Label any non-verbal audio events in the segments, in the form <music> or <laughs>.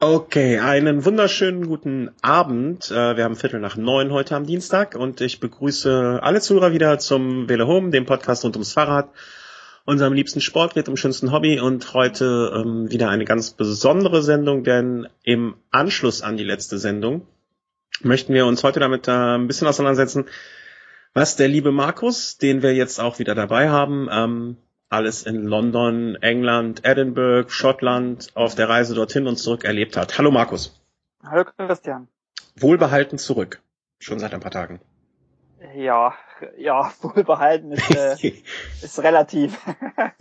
Okay, einen wunderschönen guten Abend. Äh, wir haben Viertel nach neun heute am Dienstag und ich begrüße alle Zuhörer wieder zum Welle Home, dem Podcast rund ums Fahrrad, unserem liebsten Sportgerät, und schönsten Hobby und heute ähm, wieder eine ganz besondere Sendung, denn im Anschluss an die letzte Sendung möchten wir uns heute damit äh, ein bisschen auseinandersetzen, was der liebe Markus, den wir jetzt auch wieder dabei haben, ähm, alles in London, England, Edinburgh, Schottland auf der Reise dorthin und zurück erlebt hat. Hallo Markus. Hallo Christian. Wohlbehalten zurück. Schon seit ein paar Tagen. Ja, ja, <laughs> wohlbehalten ist, äh, <laughs> ist relativ.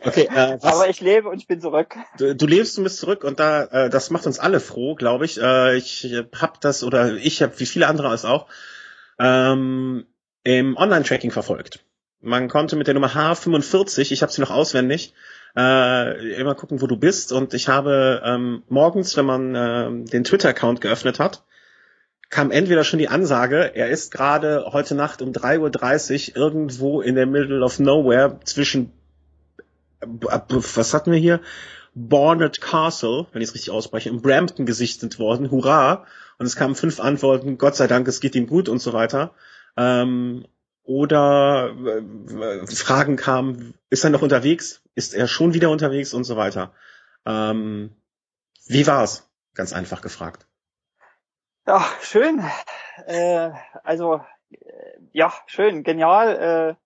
Okay, äh, <laughs> was, Aber ich lebe und ich bin zurück. Du, du lebst und bist zurück und da, äh, das macht uns alle froh, glaube ich. Äh, ich habe das oder ich habe wie viele andere es auch ähm, im Online-Tracking verfolgt. Man konnte mit der Nummer H45, ich habe sie noch auswendig, äh, immer gucken, wo du bist. Und ich habe ähm, morgens, wenn man äh, den Twitter-Account geöffnet hat, kam entweder schon die Ansage, er ist gerade heute Nacht um 3.30 Uhr irgendwo in der Middle of Nowhere zwischen, äh, was hatten wir hier? Barnard Castle, wenn ich es richtig ausspreche, in Brampton gesichtet worden, hurra. Und es kamen fünf Antworten, Gott sei Dank, es geht ihm gut und so weiter. Ähm, oder äh, Fragen kamen, ist er noch unterwegs? Ist er schon wieder unterwegs und so weiter? Ähm, wie war's? Ganz einfach gefragt. Ja, schön. Äh, also äh, ja, schön, genial,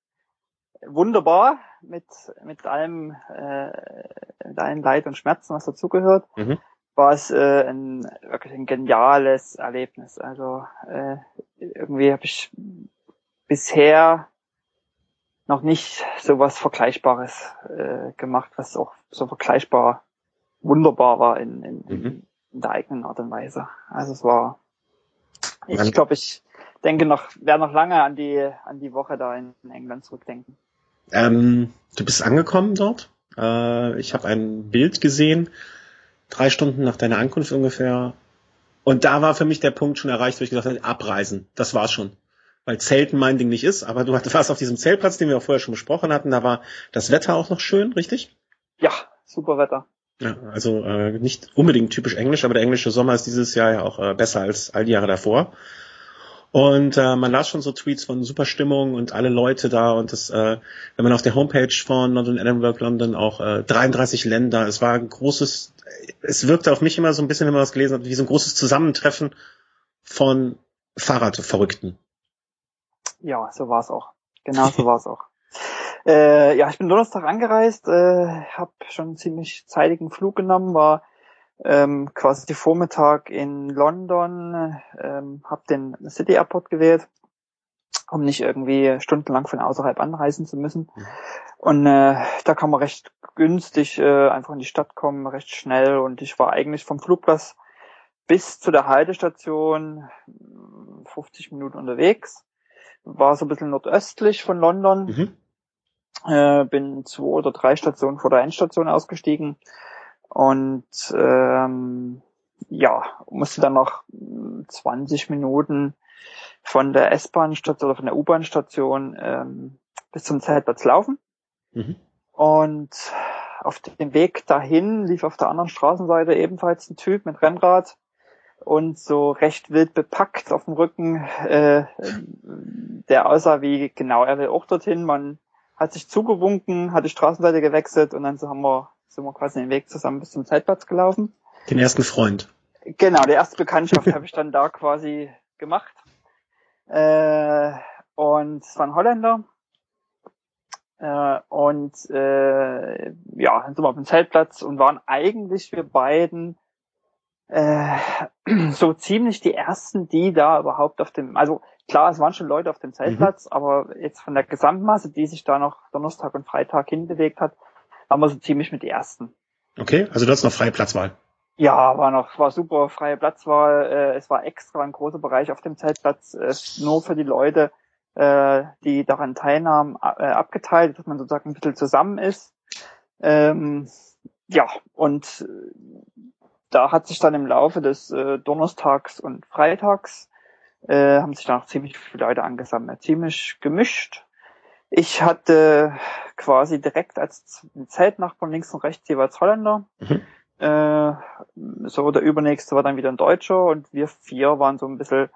äh, wunderbar mit mit allem äh, mit allen Leid und Schmerzen, was dazugehört. Mhm. War es äh, ein wirklich ein geniales Erlebnis. Also äh, irgendwie habe ich bisher noch nicht so was Vergleichbares äh, gemacht, was auch so vergleichbar wunderbar war in, in, mhm. in der eigenen Art und Weise. Also es war, ich glaube, ich denke noch, werde noch lange an die an die Woche da in, in England zurückdenken. Ähm, du bist angekommen dort. Äh, ich habe ein Bild gesehen, drei Stunden nach deiner Ankunft ungefähr. Und da war für mich der Punkt schon erreicht, wo ich gesagt habe, abreisen. Das war's schon weil Zelten mein Ding nicht ist, aber du <laughs> warst auf diesem Zeltplatz, den wir auch vorher schon besprochen hatten, da war das Wetter auch noch schön, richtig? Ja, super Wetter. Ja, also äh, nicht unbedingt typisch englisch, aber der englische Sommer ist dieses Jahr ja auch äh, besser als all die Jahre davor. Und äh, man las schon so Tweets von super Stimmung und alle Leute da und das, äh, wenn man auf der Homepage von London Edinburgh London auch äh, 33 Länder, es war ein großes, es wirkte auf mich immer so ein bisschen, wenn man was gelesen hat, wie so ein großes Zusammentreffen von Fahrradverrückten. Ja, so war es auch. Genau so war es auch. <laughs> Äh, ja, ich bin Donnerstag angereist, äh, habe schon einen ziemlich zeitigen Flug genommen, war ähm, quasi die Vormittag in London, ähm, habe den City Airport gewählt, um nicht irgendwie stundenlang von außerhalb anreisen zu müssen. Mhm. Und äh, da kann man recht günstig äh, einfach in die Stadt kommen, recht schnell. Und ich war eigentlich vom Flugplatz bis zu der Haltestation 50 Minuten unterwegs war so ein bisschen nordöstlich von London. Mhm. Äh, bin zwei oder drei Stationen vor der Endstation ausgestiegen und ähm, ja, musste dann noch 20 Minuten von der S-Bahn-Station oder von der U-Bahn-Station ähm, bis zum Zeltplatz laufen. Mhm. Und auf dem Weg dahin lief auf der anderen Straßenseite ebenfalls ein Typ mit Rennrad und so recht wild bepackt auf dem Rücken, äh, der aussah wie, genau, er will auch dorthin. Man hat sich zugewunken, hat die Straßenseite gewechselt und dann so haben wir, sind wir quasi den Weg zusammen bis zum Zeltplatz gelaufen. Den ersten Freund. Genau, die erste Bekanntschaft habe ich dann da quasi gemacht. Äh, und es war ein Holländer. Äh, und äh, ja, dann sind wir auf dem Zeltplatz und waren eigentlich wir beiden äh, <clears throat> so ziemlich die ersten, die da überhaupt auf dem, also klar, es waren schon Leute auf dem Zeltplatz, mhm. aber jetzt von der Gesamtmasse, die sich da noch Donnerstag und Freitag hinbewegt hat, waren wir so ziemlich mit die ersten. Okay, also du hast noch freie Platzwahl. Ja, war noch, war super freie Platzwahl. Äh, es war extra ein großer Bereich auf dem Zeltplatz, äh, nur für die Leute, äh, die daran teilnahmen, äh, abgeteilt, dass man sozusagen ein bisschen zusammen ist. Ähm, ja, und da hat sich dann im Laufe des äh, Donnerstags und Freitags äh, haben sich dann auch ziemlich viele Leute angesammelt, ziemlich gemischt. Ich hatte quasi direkt als Zeltnachbarn links und rechts jeweils Holländer. Mhm. Äh, so der übernächste war dann wieder ein Deutscher und wir vier waren so ein bisschen,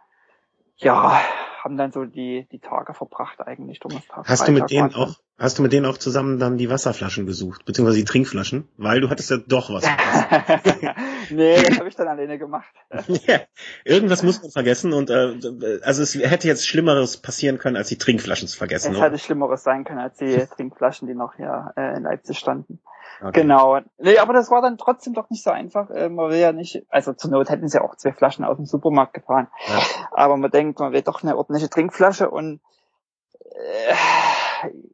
ja, haben dann so die, die Tage verbracht eigentlich. Donnerstag, hast Freitag du mit denen auch, hast du mit denen auch zusammen dann die Wasserflaschen gesucht, beziehungsweise die Trinkflaschen? Weil du hattest ja doch was. <laughs> nee, das habe ich dann alleine gemacht. <laughs> ja, irgendwas muss man vergessen und äh, also es hätte jetzt Schlimmeres passieren können, als die Trinkflaschen zu vergessen. Es oder? hätte Schlimmeres sein können, als die <laughs> Trinkflaschen, die noch hier äh, in Leipzig standen. Okay. Genau. Nee, aber das war dann trotzdem doch nicht so einfach. Äh, man will ja nicht, also zur Not hätten sie auch zwei Flaschen aus dem Supermarkt gefahren. Ja. Aber man denkt, man will doch eine ordentliche Trinkflasche und äh,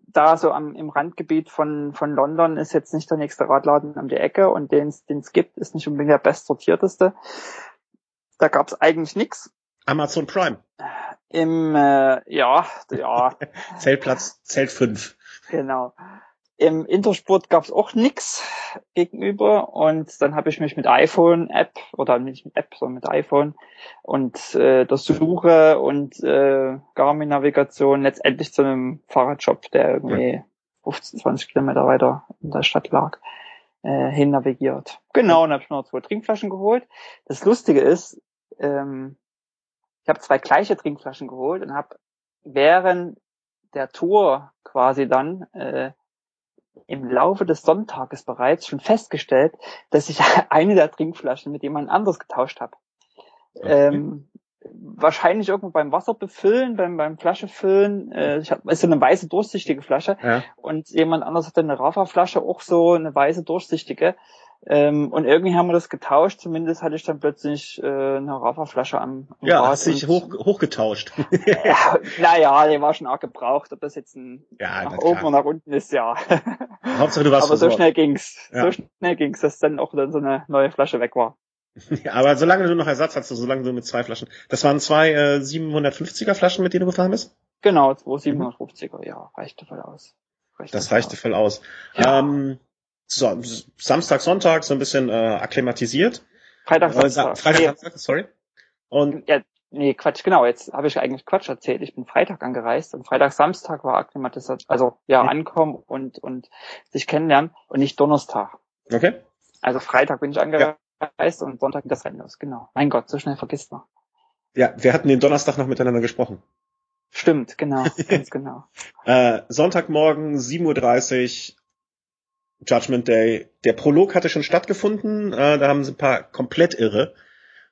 da so am, im Randgebiet von, von London ist jetzt nicht der nächste Radladen um die Ecke und den es gibt, ist nicht unbedingt der bestsortierteste. Da gab's eigentlich nix. Amazon Prime. Im, äh, ja, ja. <laughs> Zeltplatz, Zelt 5. Genau. Im Intersport gab es auch nix gegenüber und dann habe ich mich mit iPhone-App oder nicht mit App, sondern mit iPhone und äh, der Suche und äh, Garmin-Navigation letztendlich zu einem Fahrradshop, der irgendwie 15, 20 Kilometer weiter in der Stadt lag, äh, hin navigiert. Genau, und habe ich mir noch zwei Trinkflaschen geholt. Das Lustige ist, ähm, ich habe zwei gleiche Trinkflaschen geholt und habe während der Tour quasi dann äh, im Laufe des Sonntages bereits schon festgestellt, dass ich <laughs> eine der Trinkflaschen mit jemand anders getauscht habe. Okay. Ähm, wahrscheinlich irgendwo beim Wasser befüllen, beim, beim Flasche füllen. Äh, ich hab, ist so eine weiße durchsichtige Flasche ja. und jemand anders hatte eine Rafa-Flasche, auch so eine weiße durchsichtige. Ähm, und irgendwie haben wir das getauscht. Zumindest hatte ich dann plötzlich äh, eine Rafa-Flasche am, am Ja, hast dich hoch, hochgetauscht. <laughs> <laughs> ja, naja, der war schon arg gebraucht. Ob das jetzt ein ja, nach oben oder nach unten ist, ja. <laughs> Hauptsache du warst Aber so schnell ging's. Ja. So schnell ging's, dass dann auch dann so eine neue Flasche weg war. Ja, aber solange du noch Ersatz hast, solange du mit zwei Flaschen. Das waren zwei äh, 750er Flaschen, mit denen du gefahren bist? Genau, zwei 750er, mhm. ja, reichte voll aus. Reichte das reichte voll aus. Ja. Ähm, so, Samstag, Sonntag so ein bisschen äh, akklimatisiert. Freitag, äh, Samstag. Freitag, nee. Samstag, sorry. Und ja, nee, Quatsch, genau, jetzt habe ich eigentlich Quatsch erzählt. Ich bin Freitag angereist und Freitag, Samstag war akklimatisiert, also ja, ankommen und und sich kennenlernen und nicht Donnerstag. Okay. Also Freitag bin ich angereist ja. und Sonntag das Rennen los, genau. Mein Gott, so schnell vergisst man. Ja, wir hatten den Donnerstag noch miteinander gesprochen. Stimmt, genau, <laughs> ganz genau. Äh, Sonntagmorgen, 7.30 Uhr, Judgment Day. Der Prolog hatte schon stattgefunden, äh, da haben sie ein paar komplett irre,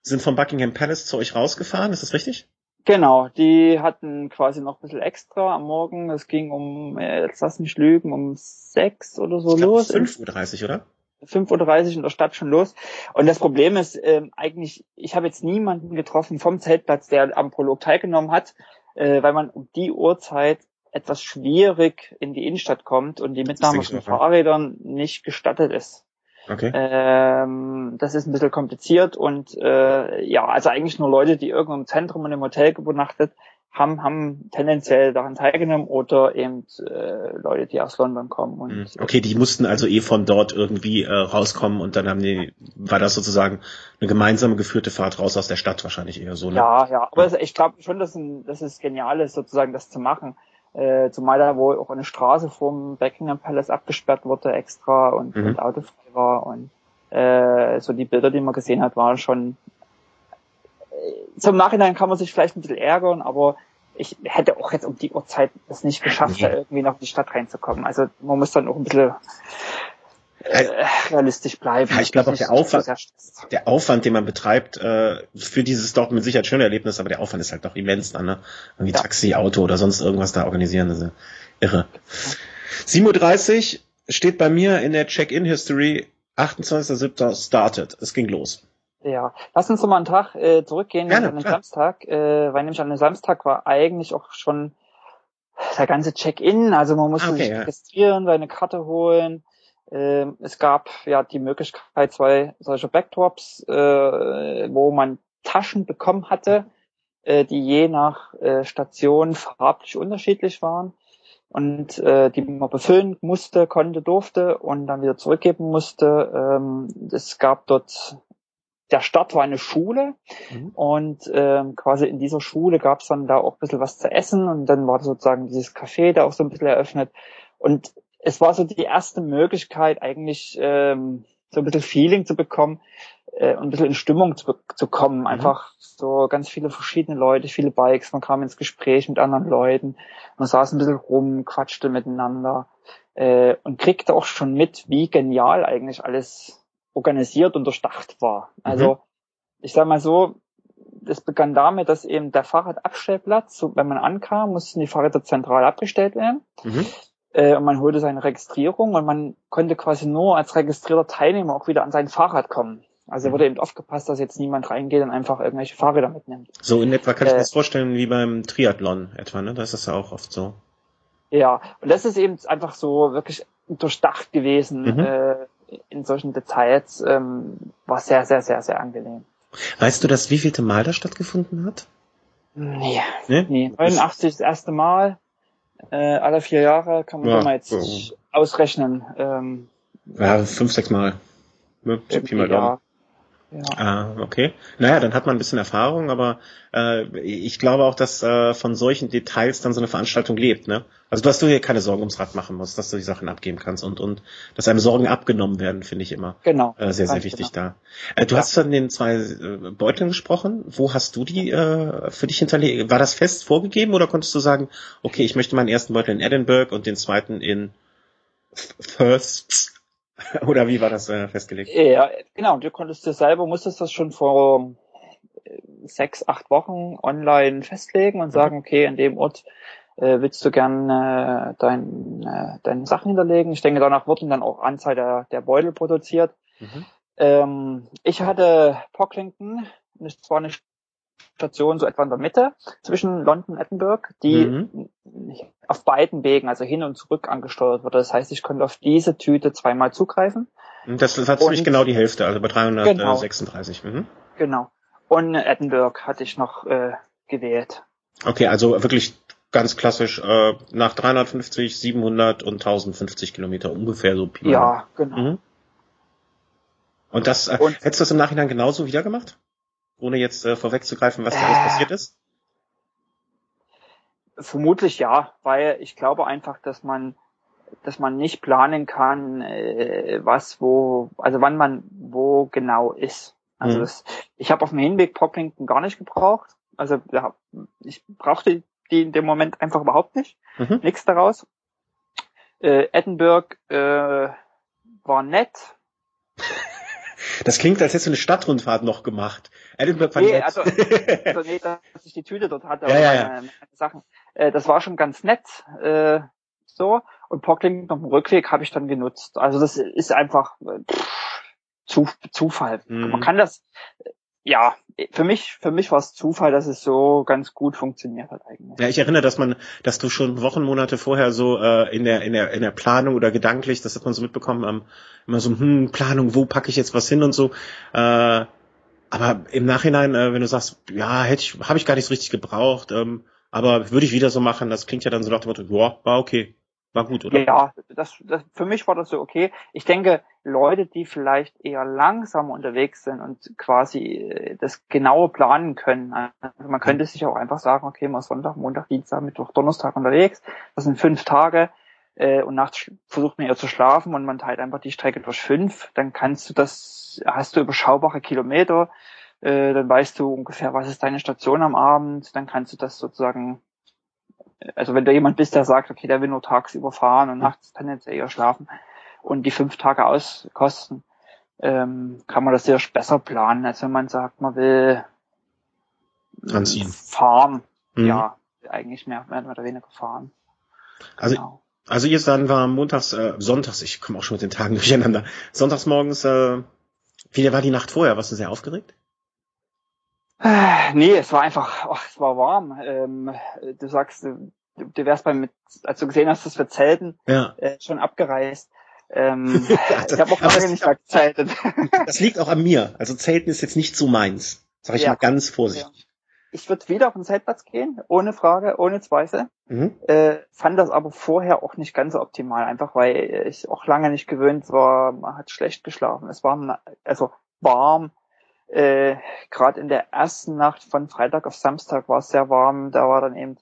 sind von Buckingham Palace zu euch rausgefahren, ist das richtig? Genau, die hatten quasi noch ein bisschen extra am Morgen. Es ging um, äh, jetzt lass mich lügen, um sechs oder so ich glaub, los. 5.30 Uhr, oder? 5.30 Uhr in der Stadt schon los. Und das Problem ist ähm, eigentlich, ich habe jetzt niemanden getroffen vom Zeltplatz, der am Prolog teilgenommen hat, äh, weil man um die Uhrzeit etwas schwierig in die Innenstadt kommt und die Mitnahme von Fahrrädern nicht gestattet ist. Okay. Ähm, das ist ein bisschen kompliziert und äh, ja, also eigentlich nur Leute, die irgendwo im Zentrum und im Hotel übernachtet haben, haben tendenziell daran teilgenommen oder eben äh, Leute, die aus London kommen. Und, hm, okay, die mussten also eh von dort irgendwie äh, rauskommen und dann haben die, war das sozusagen eine gemeinsame geführte Fahrt raus aus der Stadt wahrscheinlich eher so. Ne? Ja, ja, aber ja. ich glaube schon, dass, ein, dass es genial ist, sozusagen das zu machen. Äh, zumal da wohl auch eine Straße vom Buckingham Palace abgesperrt wurde extra und, mhm. und autofrei war und äh, so die Bilder, die man gesehen hat, waren schon äh, zum Nachhinein kann man sich vielleicht ein bisschen ärgern, aber ich hätte auch jetzt um die Uhrzeit es nicht geschafft, da irgendwie noch in die Stadt reinzukommen. Also man muss dann auch ein bisschen äh, realistisch bleiben. Ja, ich glaube auch der Aufwand, der Aufwand, den man betreibt, äh, für dieses doch mit Sicherheit schöne Erlebnis, aber der Aufwand ist halt doch immens dann, ne? Irgendwie ja. Taxi, Auto oder sonst irgendwas da organisieren, das ist irre. Ja. 7.30 Uhr steht bei mir in der Check-in-History 28.07. started. Es ging los. Ja, lass uns noch mal einen Tag äh, zurückgehen Gerne, an den klar. Samstag, äh, weil nämlich an dem Samstag war eigentlich auch schon der ganze Check-in, also man musste ah, okay, sich registrieren, seine Karte holen, ähm, es gab ja die Möglichkeit, zwei solche Backdrops, äh, wo man Taschen bekommen hatte, äh, die je nach äh, Station farblich unterschiedlich waren und äh, die man befüllen musste, konnte, durfte und dann wieder zurückgeben musste. Ähm, es gab dort der Start war eine Schule mhm. und ähm, quasi in dieser Schule gab es dann da auch ein bisschen was zu essen und dann war sozusagen dieses Café da auch so ein bisschen eröffnet und es war so die erste Möglichkeit, eigentlich ähm, so ein bisschen Feeling zu bekommen äh, und ein bisschen in Stimmung zu, zu kommen. Mhm. Einfach so ganz viele verschiedene Leute, viele Bikes, man kam ins Gespräch mit anderen Leuten, man saß ein bisschen rum, quatschte miteinander äh, und kriegte auch schon mit, wie genial eigentlich alles organisiert und durchdacht war. Also mhm. ich sag mal so, das begann damit, dass eben der Fahrradabstellplatz, so, wenn man ankam, mussten die Fahrräder zentral abgestellt werden. Mhm. Äh, und man holte seine Registrierung und man konnte quasi nur als registrierter Teilnehmer auch wieder an sein Fahrrad kommen. Also wurde eben aufgepasst, dass jetzt niemand reingeht und einfach irgendwelche Fahrräder mitnimmt. So in etwa kann ich mir äh, das vorstellen wie beim Triathlon etwa, ne? Da ist das ja auch oft so. Ja, und das ist eben einfach so wirklich durchdacht gewesen mhm. äh, in solchen Details. Ähm, war sehr, sehr, sehr, sehr angenehm. Weißt du, dass wievielte Mal das stattgefunden hat? Nee. Nee? nee. 89 das erste Mal. Äh, alle vier Jahre kann man ja, mal jetzt so. ausrechnen. Ähm, ja, fünf, sechs Mal. Ne? Pi mal Daumen. Ja. Ah, okay. Naja, dann hat man ein bisschen Erfahrung, aber äh, ich glaube auch, dass äh, von solchen Details dann so eine Veranstaltung lebt, ne? Also dass du hier keine Sorgen ums Rad machen musst, dass du die Sachen abgeben kannst und und dass einem Sorgen abgenommen werden, finde ich immer genau, äh, sehr, sehr wichtig genau. da. Äh, du ja. hast von den zwei äh, Beuteln gesprochen. Wo hast du die äh, für dich hinterlegt? War das fest vorgegeben oder konntest du sagen, okay, ich möchte meinen ersten Beutel in Edinburgh und den zweiten in First <laughs> Oder wie war das äh, festgelegt? Ja, genau. Du konntest dir selber, musstest das schon vor äh, sechs, acht Wochen online festlegen und mhm. sagen, okay, an dem Ort äh, willst du gern äh, dein, äh, deine Sachen hinterlegen. Ich denke, danach wurden dann auch Anzahl der, der Beutel produziert. Mhm. Ähm, ich hatte Pocklington, das war eine Station so etwa in der Mitte zwischen London und Edinburgh, die mhm. auf beiden Wegen, also hin und zurück angesteuert wurde. Das heißt, ich konnte auf diese Tüte zweimal zugreifen. Das hat ziemlich genau die Hälfte, also bei 336. Genau. Mhm. genau. Und Edinburgh hatte ich noch äh, gewählt. Okay, also wirklich ganz klassisch äh, nach 350, 700 und 1050 Kilometer ungefähr so. Ja, genau. Mhm. Und das, äh, und, hättest du das im Nachhinein genauso wieder gemacht? Ohne jetzt äh, vorwegzugreifen, was da alles passiert ist? Vermutlich ja, weil ich glaube einfach, dass man dass man nicht planen kann, äh, was wo, also wann man wo genau ist. Also mhm. das, ich habe auf dem Hinweg Pocklington gar nicht gebraucht. Also ja, ich brauchte die in dem Moment einfach überhaupt nicht. Mhm. Nichts daraus. Äh, Edinburgh äh, war nett. <laughs> Das klingt, als hättest du eine Stadtrundfahrt noch gemacht. Edinburgh war nee, nett. Also, also nee, dass ich die Tüte dort hatte, ja, ja, ja. Meine, meine Sachen. Äh, das war schon ganz nett. Äh, so. Und Pocklington auf dem Rückweg habe ich dann genutzt. Also das ist einfach äh, pff, zu, Zufall. Mhm. Man kann das, ja, für mich, für mich war es Zufall, dass es so ganz gut funktioniert hat eigentlich. Ja, ich erinnere, dass man, dass du schon Wochen, Monate vorher so äh, in der in der in der Planung oder gedanklich, das hat man so mitbekommen, ähm, immer so hm, Planung, wo packe ich jetzt was hin und so. Äh, aber im Nachhinein, äh, wenn du sagst, ja, hätte ich, habe ich gar nicht so richtig gebraucht, ähm, aber würde ich wieder so machen, das klingt ja dann so nach dem Motto, ja, war okay. War gut, oder? Ja, das, das, für mich war das so okay. Ich denke, Leute, die vielleicht eher langsam unterwegs sind und quasi äh, das genaue planen können. Also man könnte sich auch einfach sagen, okay, mal Sonntag, Montag, Dienstag, Mittwoch, Donnerstag unterwegs. Das sind fünf Tage äh, und nachts versucht man eher zu schlafen und man teilt einfach die Strecke durch fünf. Dann kannst du das, hast du überschaubare Kilometer. Äh, dann weißt du ungefähr, was ist deine Station am Abend. Dann kannst du das sozusagen also wenn du jemand bist, der sagt, okay, der will nur tagsüber fahren und nachts jetzt eher schlafen und die fünf Tage auskosten, ähm, kann man das sehr besser planen, als wenn man sagt, man will Anziehen. fahren. Mhm. Ja, eigentlich mehr, mehr oder weniger fahren. Also, genau. also ihr dann war montags, äh, sonntags, ich komme auch schon mit den Tagen durcheinander, sonntags morgens, äh, wie war die Nacht vorher? Warst du sehr aufgeregt? Äh, nee, es war einfach, ach, es war warm. Ähm, du sagst, du, du wärst beim, als du gesehen hast, dass wir zelten, ja. äh, schon abgereist. Ähm, <laughs> ja, ich habe auch lange nicht gezeltet. <laughs> das liegt auch an mir. Also Zelten ist jetzt nicht so meins. Sag ich ja. mal ganz vorsichtig. Ich würde wieder auf den Zeltplatz gehen, ohne Frage, ohne Zweifel. Mhm. Äh, fand das aber vorher auch nicht ganz so optimal, einfach weil ich auch lange nicht gewöhnt war, man hat schlecht geschlafen. Es war also warm, äh, gerade in der ersten Nacht von Freitag auf Samstag war es sehr warm. Da war dann eben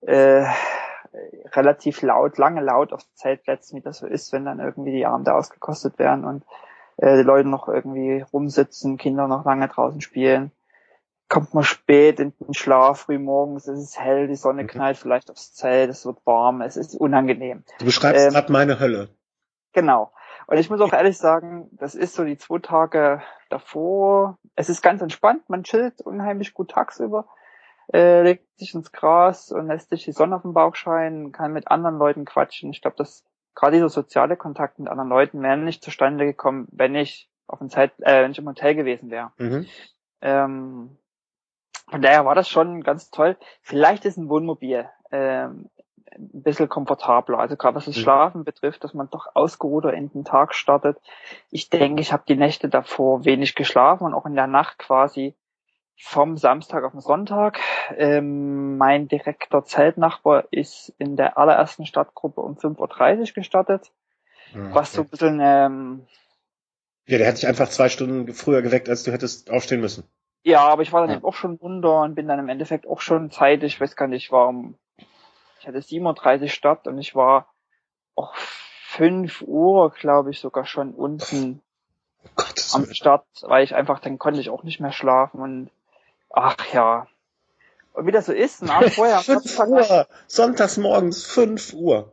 äh, relativ laut, lange laut auf Zeltplätzen, wie das so ist, wenn dann irgendwie die Abende ausgekostet werden. Und äh, die Leute noch irgendwie rumsitzen, Kinder noch lange draußen spielen. Kommt man spät in den Schlaf, früh morgens, es ist hell, die Sonne Mhm. knallt vielleicht aufs Zelt, es wird warm, es ist unangenehm. Du beschreibst Ähm, gerade meine Hölle. Genau. Und ich muss auch ehrlich sagen, das ist so die zwei Tage davor. Es ist ganz entspannt, man chillt unheimlich gut tagsüber, äh, legt sich ins Gras und lässt sich die Sonne auf den Bauch scheinen, kann mit anderen Leuten quatschen. Ich glaube, dass gerade dieser soziale Kontakt mit anderen Leuten wäre nicht zustande gekommen, wenn ich auf dem Zeit, äh, wenn ich im Hotel gewesen wäre. Mhm. Ähm, von daher war das schon ganz toll. Vielleicht ist ein Wohnmobil ähm, ein bisschen komfortabler. Also gerade was das Mhm. Schlafen betrifft, dass man doch ausgeruhter in den Tag startet. Ich denke, ich habe die Nächte davor wenig geschlafen und auch in der Nacht quasi vom Samstag auf den Sonntag. Ähm, mein direkter Zeltnachbar ist in der allerersten Stadtgruppe um 5.30 Uhr gestartet, Ah, was so ein bisschen ähm, Ja, der hat dich einfach zwei Stunden früher geweckt, als du hättest aufstehen müssen. Ja, aber ich war dann Ja. eben auch schon runter und bin dann im Endeffekt auch schon zeitig, ich weiß gar nicht, ich war um, ich hatte 37 Start und ich war auch 5 Uhr, glaube ich, sogar schon unten Oh am. Start, weil ich einfach, dann konnte ich auch nicht mehr schlafen und ach ja. Und wie das so ist, nach <laughs> vorher am 5 Samstag, Uhr, sonntags morgens 5 Uhr.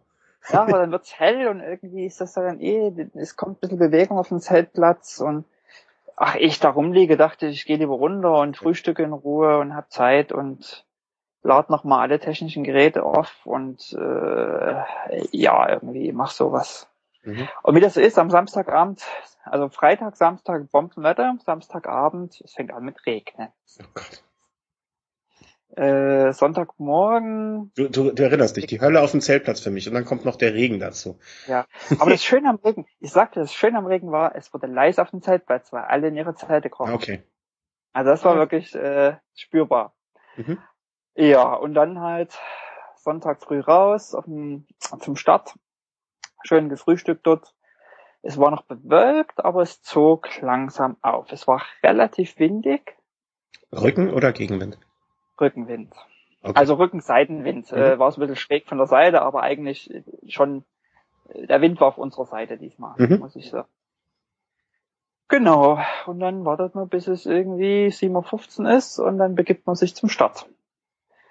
ja, aber dann wird's hell und irgendwie ist das dann eh, es kommt ein bisschen Bewegung auf den Zeltplatz und ach, ich da rumliege, dachte ich, ich gehe lieber runter und frühstücke in Ruhe und hab Zeit und lad noch mal alle technischen Geräte auf und äh, ja, irgendwie mach sowas. Mhm. Und wie das so ist, am Samstagabend, also Freitag, Samstag Bombenwetter, Samstagabend, es fängt an mit Regnen. Oh Gott. Äh, Sonntagmorgen, Du, du, du erinnerst dich, die Hölle auf dem Zeltplatz für mich und dann kommt noch der Regen dazu. aber das Schöne am Regen, ich sagte, das Schöne am Regen war, es wurde leise auf dem Zeltplatz, weil alle in ihre Zelte krochen. Ah, Okay. Also das war Ja. wirklich äh, spürbar. Mhm. Ja, und dann halt Sonntag früh raus auf dem, zum Start. Schön gefrühstückt dort. Es war noch bewölkt, aber es zog langsam auf. Es war relativ windig, Rücken oder Gegenwind? Rückenwind. Okay. Also Rückenseitenwind. Mhm. Äh, war so ein bisschen schräg von der Seite, aber eigentlich schon, äh, der Wind war auf unserer Seite diesmal, Mhm. muss ich sagen. Genau. Und dann wartet man, bis es irgendwie 7.15 Uhr ist und dann begibt man sich zum Start.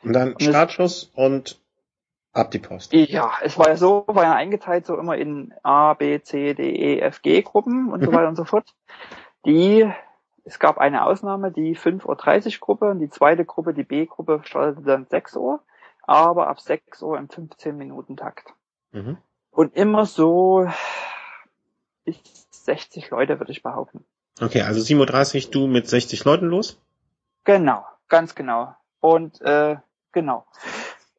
Und dann Startschuss und ab die Post. Ja, es war ja so, war ja eingeteilt so immer in A, B, C, D, E, F, G Gruppen und so Mhm. weiter und so fort. Die, es gab eine Ausnahme, die 5.30 Uhr Gruppe und die zweite Gruppe, die B-Gruppe, startete dann 6 Uhr, aber ab 6 Uhr im 15 Minuten Takt. Mhm. Und immer so bis 60 Leute, würde ich behaupten. Okay, also 7.30 Uhr du mit 60 Leuten los? Genau, ganz genau. Und äh, genau.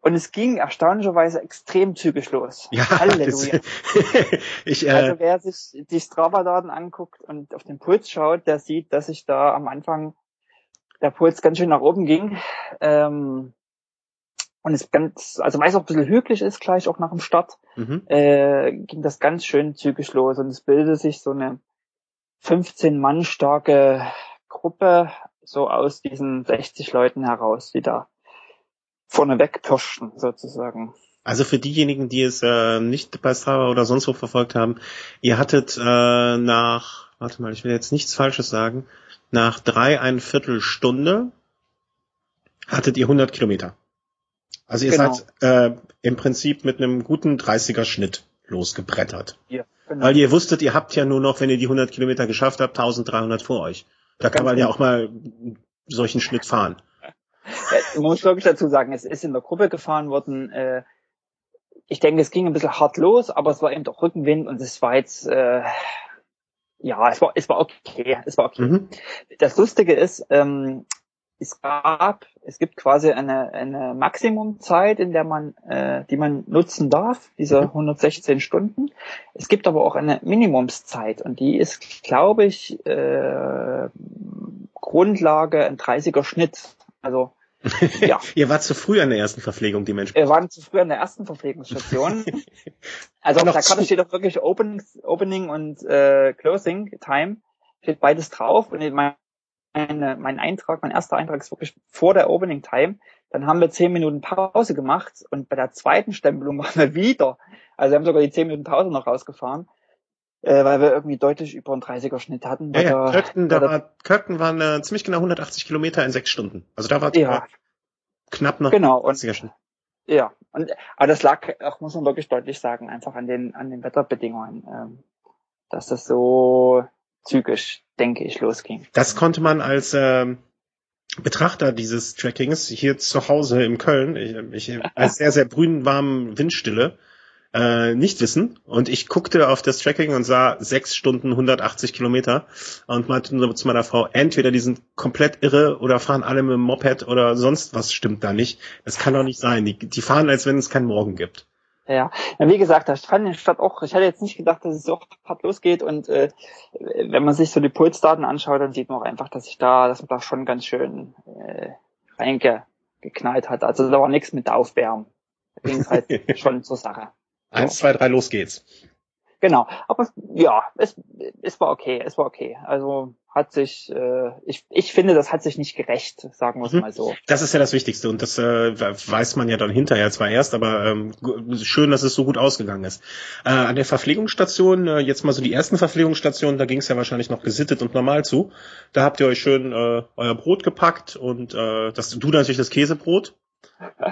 Und es ging erstaunlicherweise extrem zügig los. Ja, <laughs> Halleluja. das, <laughs> ich, äh, Also wer sich die Strava-Daten anguckt und auf den Puls schaut, der sieht, dass ich da am Anfang der Puls ganz schön nach oben ging. Ähm, und es ganz, also weil es auch ein bisschen hügelig ist, gleich auch nach dem Start, mhm. äh, ging das ganz schön zügig los und es bildete sich so eine 15 Mann starke Gruppe so aus diesen 60 Leuten heraus, die da vorne wegpirschten sozusagen. Also für diejenigen, die es äh, nicht bei Strava oder sonst wo verfolgt haben, ihr hattet äh, nach, warte mal, ich will jetzt nichts Falsches sagen, nach drei, ein Viertelstunde hattet ihr 100 Kilometer. Also ihr Genau. seid äh, im Prinzip mit einem guten 30er Schnitt losgebrettert. Ja, genau. Weil ihr wusstet, ihr habt ja nur noch, wenn ihr die 100 Kilometer geschafft habt, 1300 vor euch. Da kann man ja genau. auch mal solchen Schnitt fahren. Äh, Man muss wirklich dazu sagen, es ist in der Gruppe gefahren worden. Äh, ich denke, es ging ein bisschen hart los, aber es war eben doch Rückenwind und es war jetzt, äh, ja, es war, es war okay, es war okay. Mhm. Das Lustige ist, ähm, es gab, es gibt quasi eine, eine Maximumzeit, in der man, äh, die man nutzen darf, diese Mhm. 116 Stunden. Es gibt aber auch eine Minimumszeit und die ist, glaube ich, äh, Grundlage ein 30er Schnitt. Also <laughs> ja. ihr wart zu früh an der ersten Verpflegung, die Menschen. Wir waren zu früh an der ersten Verpflegungsstation. <laughs> Also auf der Karte zu. steht auch wirklich Open, Opening und äh, Closing Time. Steht beides drauf. Und meine, mein Eintrag, mein erster Eintrag ist wirklich vor der Opening Time. Dann haben wir zehn Minuten Pause gemacht und bei der zweiten Stempelung waren wir wieder. Also wir haben sogar die zehn Minuten Pause noch rausgefahren. Äh, weil wir irgendwie deutlich über einen 30er Schnitt hatten. Ja, ja. Kirkton, da war, Kirkton waren äh, ziemlich genau 180 Kilometer in sechs Stunden. Also da war ja. knapp noch genau. 30er Schnitt. Ja, und, aber das lag, auch muss man wirklich deutlich sagen, einfach an den, an den Wetterbedingungen, ähm, dass das so zügig, denke ich, losging. Das konnte man als ähm, Betrachter dieses Trackings hier zu Hause in Köln, ich, ich <laughs> als sehr, sehr brünen warmen Windstille, äh, nicht wissen. Und ich guckte auf das Tracking und sah sechs Stunden 180 Kilometer und meinte zu meiner Frau, entweder die sind komplett irre oder fahren alle mit dem Moped oder sonst was stimmt da nicht. Das kann doch nicht sein. Die, die fahren, als wenn es keinen Morgen gibt. Ja, ja wie gesagt, da fand die Stadt auch, ich hätte jetzt nicht gedacht, dass es so hart losgeht und äh, wenn man sich so die Pulsdaten anschaut, dann sieht man auch einfach, dass sich da, dass man da schon ganz schön äh, reingeknallt hat. Also da war nichts mit Aufwärmen. Ging es halt <laughs> schon zur Sache. Eins, zwei, drei, los geht's. Genau, aber ja, es, es war okay, es war okay. Also hat sich, äh, ich, ich finde, das hat sich nicht gerecht, sagen wir es mhm. mal so. Das ist ja das Wichtigste und das äh, weiß man ja dann hinterher zwar erst, aber ähm, schön, dass es so gut ausgegangen ist. Äh, an der Verpflegungsstation, äh, jetzt mal so die ersten Verpflegungsstationen, da ging es ja wahrscheinlich noch gesittet und normal zu. Da habt ihr euch schön äh, euer Brot gepackt und äh, das, du natürlich das Käsebrot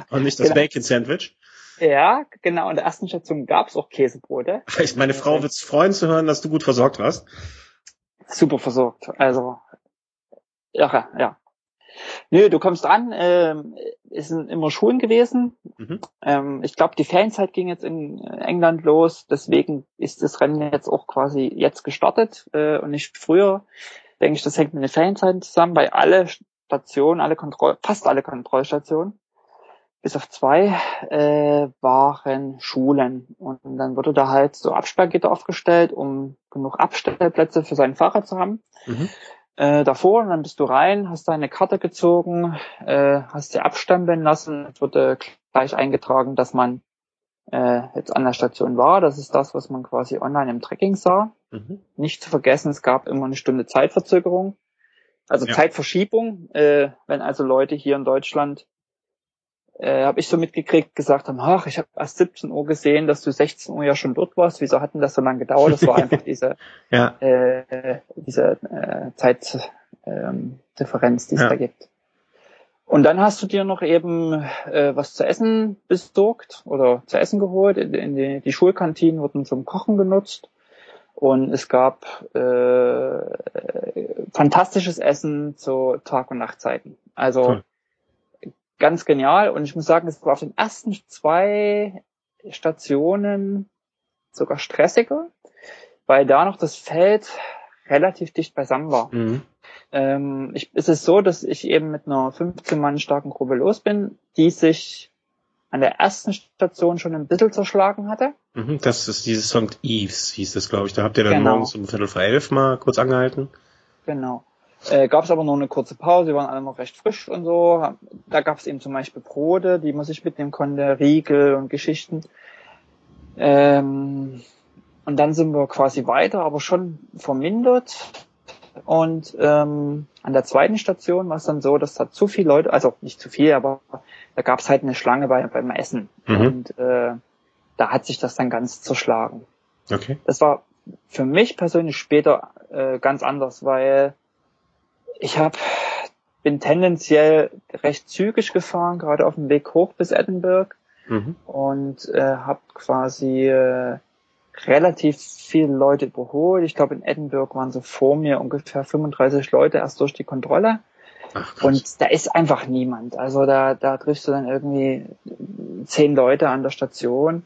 und nicht das genau. Bacon-Sandwich. Ja, genau. In der ersten Station gab's auch Käsebrote. Meine Frau wird's freuen zu hören, dass du gut versorgt warst. Super versorgt. Also, ja, ja. Nö, du kommst an, ähm, es sind immer Schulen gewesen. Mhm. Ähm, ich glaube, die Ferienzeit ging jetzt in England los, deswegen ist das Rennen jetzt auch quasi jetzt gestartet äh, und nicht früher. Denke ich, das hängt mit den Ferienzeiten zusammen, weil alle Stationen, alle Kontroll, fast alle Kontrollstationen bis auf zwei äh, waren Schulen. Und dann wurde da halt so Absperrgitter aufgestellt, um genug Abstellplätze für seinen Fahrer zu haben. Mhm. Äh, davor, und dann bist du rein, hast deine Karte gezogen, äh, hast sie abstempeln lassen. Es wurde gleich eingetragen, dass man äh, jetzt an der Station war. Das ist das, was man quasi online im Tracking sah. Mhm. Nicht zu vergessen, es gab immer eine Stunde Zeitverzögerung. Also ja. Zeitverschiebung, äh, wenn also Leute hier in Deutschland äh, habe ich so mitgekriegt, gesagt haben, ach, ich habe erst 17 Uhr gesehen, dass du 16 Uhr ja schon dort warst. Wieso hatten das so lange gedauert? Das war <laughs> einfach diese, ja. äh, diese äh, Zeitdifferenz, ähm, die es ja. da gibt. Und dann hast du dir noch eben äh, was zu essen besorgt oder zu essen geholt. In, in die, die Schulkantinen wurden zum Kochen genutzt. Und es gab äh, fantastisches Essen zu Tag- und Nachtzeiten. Also cool ganz genial. Und ich muss sagen, es war auf den ersten zwei Stationen sogar stressiger, weil da noch das Feld relativ dicht beisammen war. Mhm. Ähm, ich, es ist so, dass ich eben mit einer 15 Mann starken Gruppe los bin, die sich an der ersten Station schon ein bisschen zerschlagen hatte. Mhm, das ist dieses Song Eves, hieß das, glaube ich. Da habt ihr dann genau. morgens um Viertel vor elf mal kurz angehalten. Genau. Äh, gab es aber nur eine kurze Pause, die waren alle noch recht frisch und so. Da gab es eben zum Beispiel Brote, die man sich mitnehmen konnte, Riegel und Geschichten. Ähm, und dann sind wir quasi weiter, aber schon vermindert. Und ähm, an der zweiten Station war es dann so, dass da zu viele Leute, also nicht zu viel, aber da gab es halt eine Schlange bei, beim Essen. Mhm. Und äh, da hat sich das dann ganz zerschlagen. Okay. Das war für mich persönlich später äh, ganz anders, weil ich hab, bin tendenziell recht zügig gefahren, gerade auf dem Weg hoch bis Edinburgh mhm. und äh, habe quasi äh, relativ viele Leute überholt. Ich glaube, in Edinburgh waren so vor mir ungefähr 35 Leute erst durch die Kontrolle. Ach, und da ist einfach niemand. Also da, da triffst du dann irgendwie zehn Leute an der Station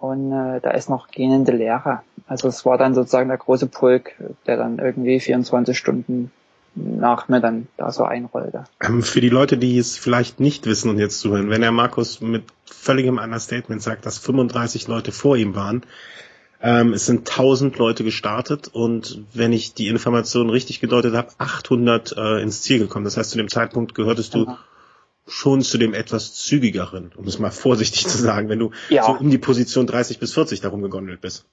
und äh, da ist noch gähnende Leere. Also es war dann sozusagen der große Pulk, der dann irgendwie 24 Stunden nach mir dann da so einrollte. Ähm, für die Leute, die es vielleicht nicht wissen und jetzt zuhören, wenn der Markus mit völligem Understatement sagt, dass 35 Leute vor ihm waren, ähm, es sind 1000 Leute gestartet und wenn ich die Information richtig gedeutet habe, 800 äh, ins Ziel gekommen. Das heißt, zu dem Zeitpunkt gehörtest du genau. schon zu dem etwas zügigeren, um es mal vorsichtig zu sagen, wenn du ja. so um die Position 30 bis 40 darum gegondelt bist.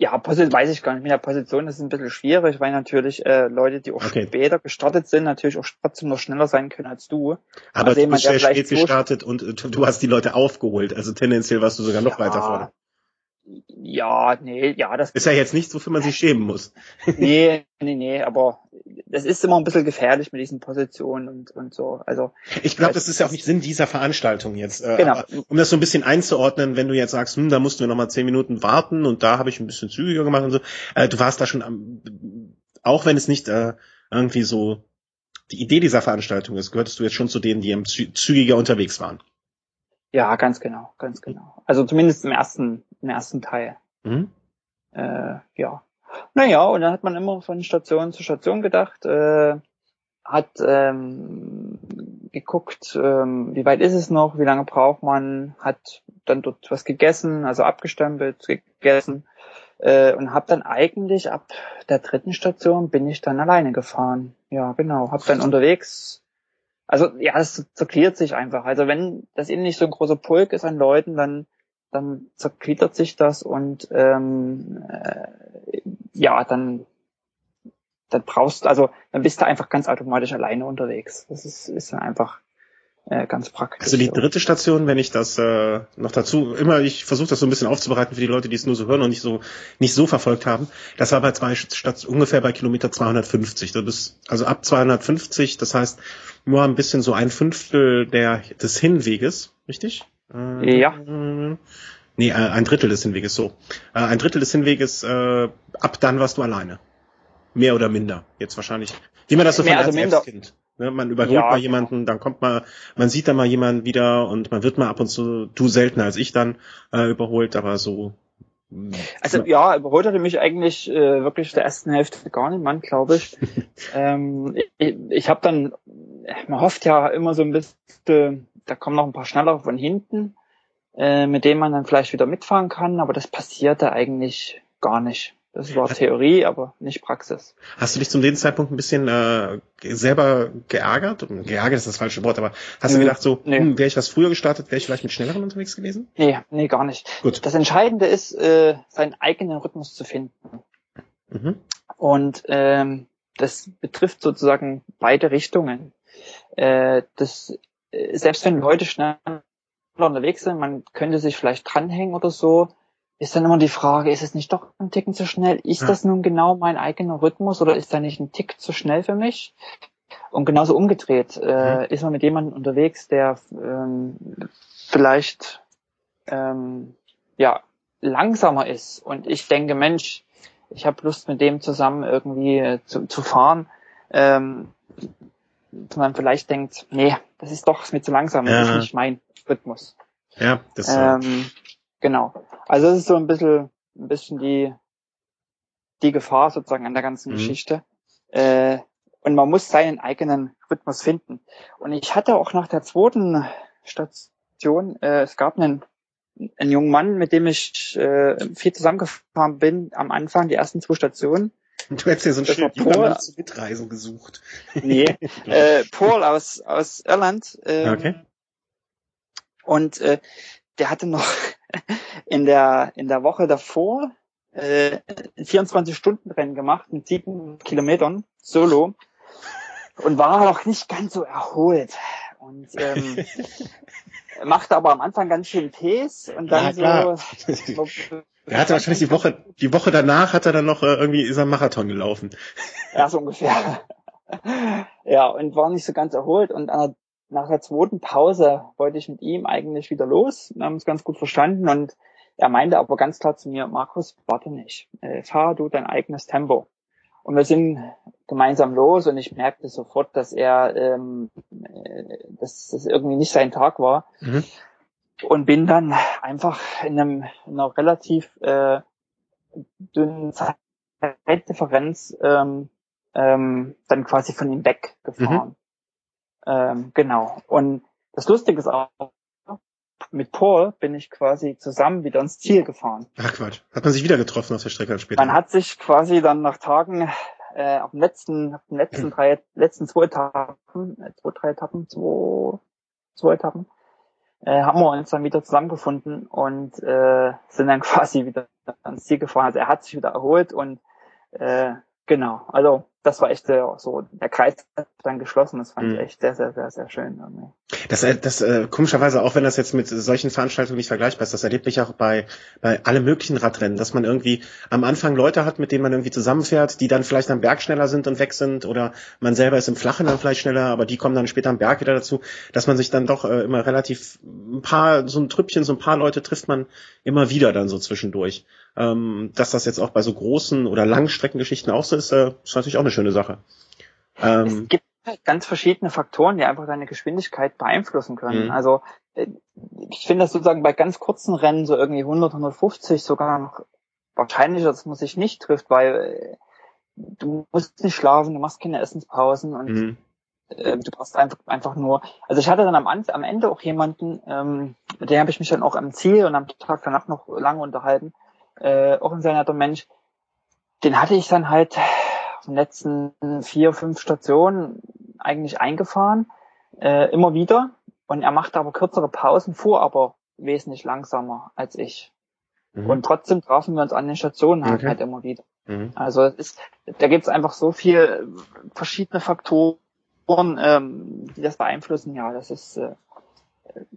Ja, Position weiß ich gar nicht. Mit der Position ist es ein bisschen schwierig, weil natürlich äh, Leute, die auch okay. später gestartet sind, natürlich auch trotzdem noch schneller sein können als du. Aber also du bist ja spät gestartet und äh, du hast die Leute aufgeholt. Also tendenziell warst du sogar noch ja, weiter vorne. Ja, nee, ja, das ist ja jetzt nichts, wofür man sich schämen muss. <laughs> nee, nee, nee, aber das ist immer ein bisschen gefährlich mit diesen Positionen und, und so. Also ich glaube, das ist ja auch nicht Sinn dieser Veranstaltung jetzt. Äh, genau. um das so ein bisschen einzuordnen, wenn du jetzt sagst, hm, da mussten wir noch mal zehn Minuten warten und da habe ich ein bisschen zügiger gemacht und so. Äh, du warst da schon am, auch wenn es nicht äh, irgendwie so die Idee dieser Veranstaltung ist, gehörtest du jetzt schon zu denen, die zügiger unterwegs waren. Ja, ganz genau, ganz genau. Also zumindest im ersten, im ersten Teil. Mhm. Äh, ja. Naja, und dann hat man immer von Station zu Station gedacht, äh, hat ähm, geguckt, ähm, wie weit ist es noch, wie lange braucht man, hat dann dort was gegessen, also abgestempelt, gegessen äh, und habe dann eigentlich ab der dritten Station bin ich dann alleine gefahren. Ja, genau, habe dann unterwegs also ja, es zergliedert sich einfach. Also wenn das eben nicht so ein großer Pulk ist an Leuten, dann dann zergliedert sich das und ähm, äh, ja, dann dann brauchst also dann bist du einfach ganz automatisch alleine unterwegs. Das ist, ist dann einfach äh, ganz praktisch. Also die dritte Station, wenn ich das äh, noch dazu immer, ich versuche das so ein bisschen aufzubereiten für die Leute, die es nur so hören und nicht so nicht so verfolgt haben. Das war bei zwei Stationen ungefähr bei Kilometer 250. Das ist also ab 250, das heißt nur ein bisschen so ein Fünftel der des Hinweges, richtig? Äh, ja. Nee, äh, ein Drittel des Hinweges so. Äh, ein Drittel des Hinweges, äh, ab dann warst du alleine. Mehr oder minder. Jetzt wahrscheinlich. Wie man das so Mehr von also Kind. Ne, man überholt ja, mal jemanden, dann kommt mal, man sieht da mal jemanden wieder und man wird mal ab und zu, du seltener als ich dann, äh, überholt, aber so. Also ja, überholt hatte mich eigentlich äh, wirklich der ersten Hälfte gar nicht, Mann, glaube ich. <laughs> ähm, ich. Ich habe dann, man hofft ja immer so ein bisschen, da kommen noch ein paar schneller von hinten, äh, mit denen man dann vielleicht wieder mitfahren kann, aber das passierte eigentlich gar nicht. Das war Theorie, aber nicht Praxis. Hast du dich zu dem Zeitpunkt ein bisschen äh, selber geärgert? Geärgert ist das falsche Wort, aber hast du gedacht so, nee. hm, wäre ich was früher gestartet, wäre ich vielleicht mit schnelleren unterwegs gewesen? Nee, nee, gar nicht. Gut. Das Entscheidende ist, äh, seinen eigenen Rhythmus zu finden. Mhm. Und ähm, das betrifft sozusagen beide Richtungen. Äh, das, äh, selbst wenn Leute schnell unterwegs sind, man könnte sich vielleicht dranhängen oder so, ist dann immer die Frage, ist es nicht doch ein Ticken zu schnell? Ist ja. das nun genau mein eigener Rhythmus oder ist da nicht ein Tick zu schnell für mich? Und genauso umgedreht, äh, mhm. ist man mit jemandem unterwegs, der ähm, vielleicht ähm, ja langsamer ist und ich denke, Mensch, ich habe Lust mit dem zusammen irgendwie äh, zu, zu fahren, ähm, man vielleicht denkt, nee, das ist doch mir zu langsam, das ja. ist nicht mein Rhythmus. Ja, das ähm, Genau. Also es ist so ein bisschen, ein bisschen die, die Gefahr sozusagen an der ganzen mhm. Geschichte. Äh, und man muss seinen eigenen Rhythmus finden. Und ich hatte auch nach der zweiten Station, äh, es gab einen, einen jungen Mann, mit dem ich äh, viel zusammengefahren bin am Anfang, die ersten zwei Stationen. Du hättest ja so ein Schild Paul, zu Mitreisen gesucht. Nee, <laughs> äh, Paul aus, aus Irland. Ähm, okay. Und äh, der hatte noch in der, in der Woche davor äh, 24-Stunden-Rennen gemacht mit sieben Kilometern solo und war noch nicht ganz so erholt. Und ähm, <laughs> machte aber am Anfang ganz schön Pace und dann ja, so. <laughs> er hatte wahrscheinlich die Woche, die Woche danach hat er dann noch äh, irgendwie seinen Marathon gelaufen. Ja, so ungefähr. <laughs> ja, und war nicht so ganz erholt und der nach der zweiten Pause wollte ich mit ihm eigentlich wieder los. Wir haben es ganz gut verstanden und er meinte aber ganz klar zu mir, Markus, warte nicht, äh, fahr du dein eigenes Tempo. Und wir sind gemeinsam los und ich merkte sofort, dass er, ähm, äh, dass das irgendwie nicht sein Tag war. Mhm. Und bin dann einfach in, einem, in einer relativ äh, dünnen Zeitdifferenz ähm, ähm, dann quasi von ihm weggefahren. Mhm. Ähm, genau. Und das Lustige ist auch, mit Paul bin ich quasi zusammen wieder ins Ziel gefahren. Ach Quatsch. Hat man sich wieder getroffen auf der Strecke später? Man hat sich quasi dann nach Tagen äh, auf den letzten, auf den letzten drei, letzten zwei Etappen, äh, zwei, drei Etappen, zwei, zwei Etappen, äh, haben wir uns dann wieder zusammengefunden und äh, sind dann <laughs> quasi wieder ans Ziel gefahren. Also er hat sich wieder erholt und äh, Genau, also das war echt sehr, so, der Kreis hat dann geschlossen, das fand mhm. ich echt sehr, sehr, sehr, sehr schön. Das, äh, das äh, komischerweise, auch wenn das jetzt mit solchen Veranstaltungen nicht vergleichbar ist, das erlebe ich auch bei, bei alle möglichen Radrennen, dass man irgendwie am Anfang Leute hat, mit denen man irgendwie zusammenfährt, die dann vielleicht am Berg schneller sind und weg sind oder man selber ist im Flachen dann vielleicht schneller, aber die kommen dann später am Berg wieder dazu, dass man sich dann doch äh, immer relativ ein paar, so ein Trüppchen, so ein paar Leute trifft man immer wieder dann so zwischendurch. Ähm, dass das jetzt auch bei so großen oder Langstreckengeschichten auch so ist, äh, ist natürlich auch eine schöne Sache. Ähm, es gibt halt ganz verschiedene Faktoren, die einfach deine Geschwindigkeit beeinflussen können. Mhm. Also äh, ich finde das sozusagen bei ganz kurzen Rennen so irgendwie 100, 150 sogar noch wahrscheinlicher, dass man sich nicht trifft, weil äh, du musst nicht schlafen, du machst keine Essenspausen und mhm. äh, du brauchst einfach, einfach nur. Also ich hatte dann am, am Ende auch jemanden, ähm, mit dem habe ich mich dann auch am Ziel und am Tag danach noch lange unterhalten, äh, auch ein sehr netter Mensch. Den hatte ich dann halt auf den letzten vier, fünf Stationen eigentlich eingefahren, äh, immer wieder. Und er machte aber kürzere Pausen, fuhr aber wesentlich langsamer als ich. Mhm. Und trotzdem trafen wir uns an den Stationen halt, okay. halt immer wieder. Mhm. Also es ist, da gibt es einfach so viel verschiedene Faktoren, ähm, die das beeinflussen. Ja, das ist äh,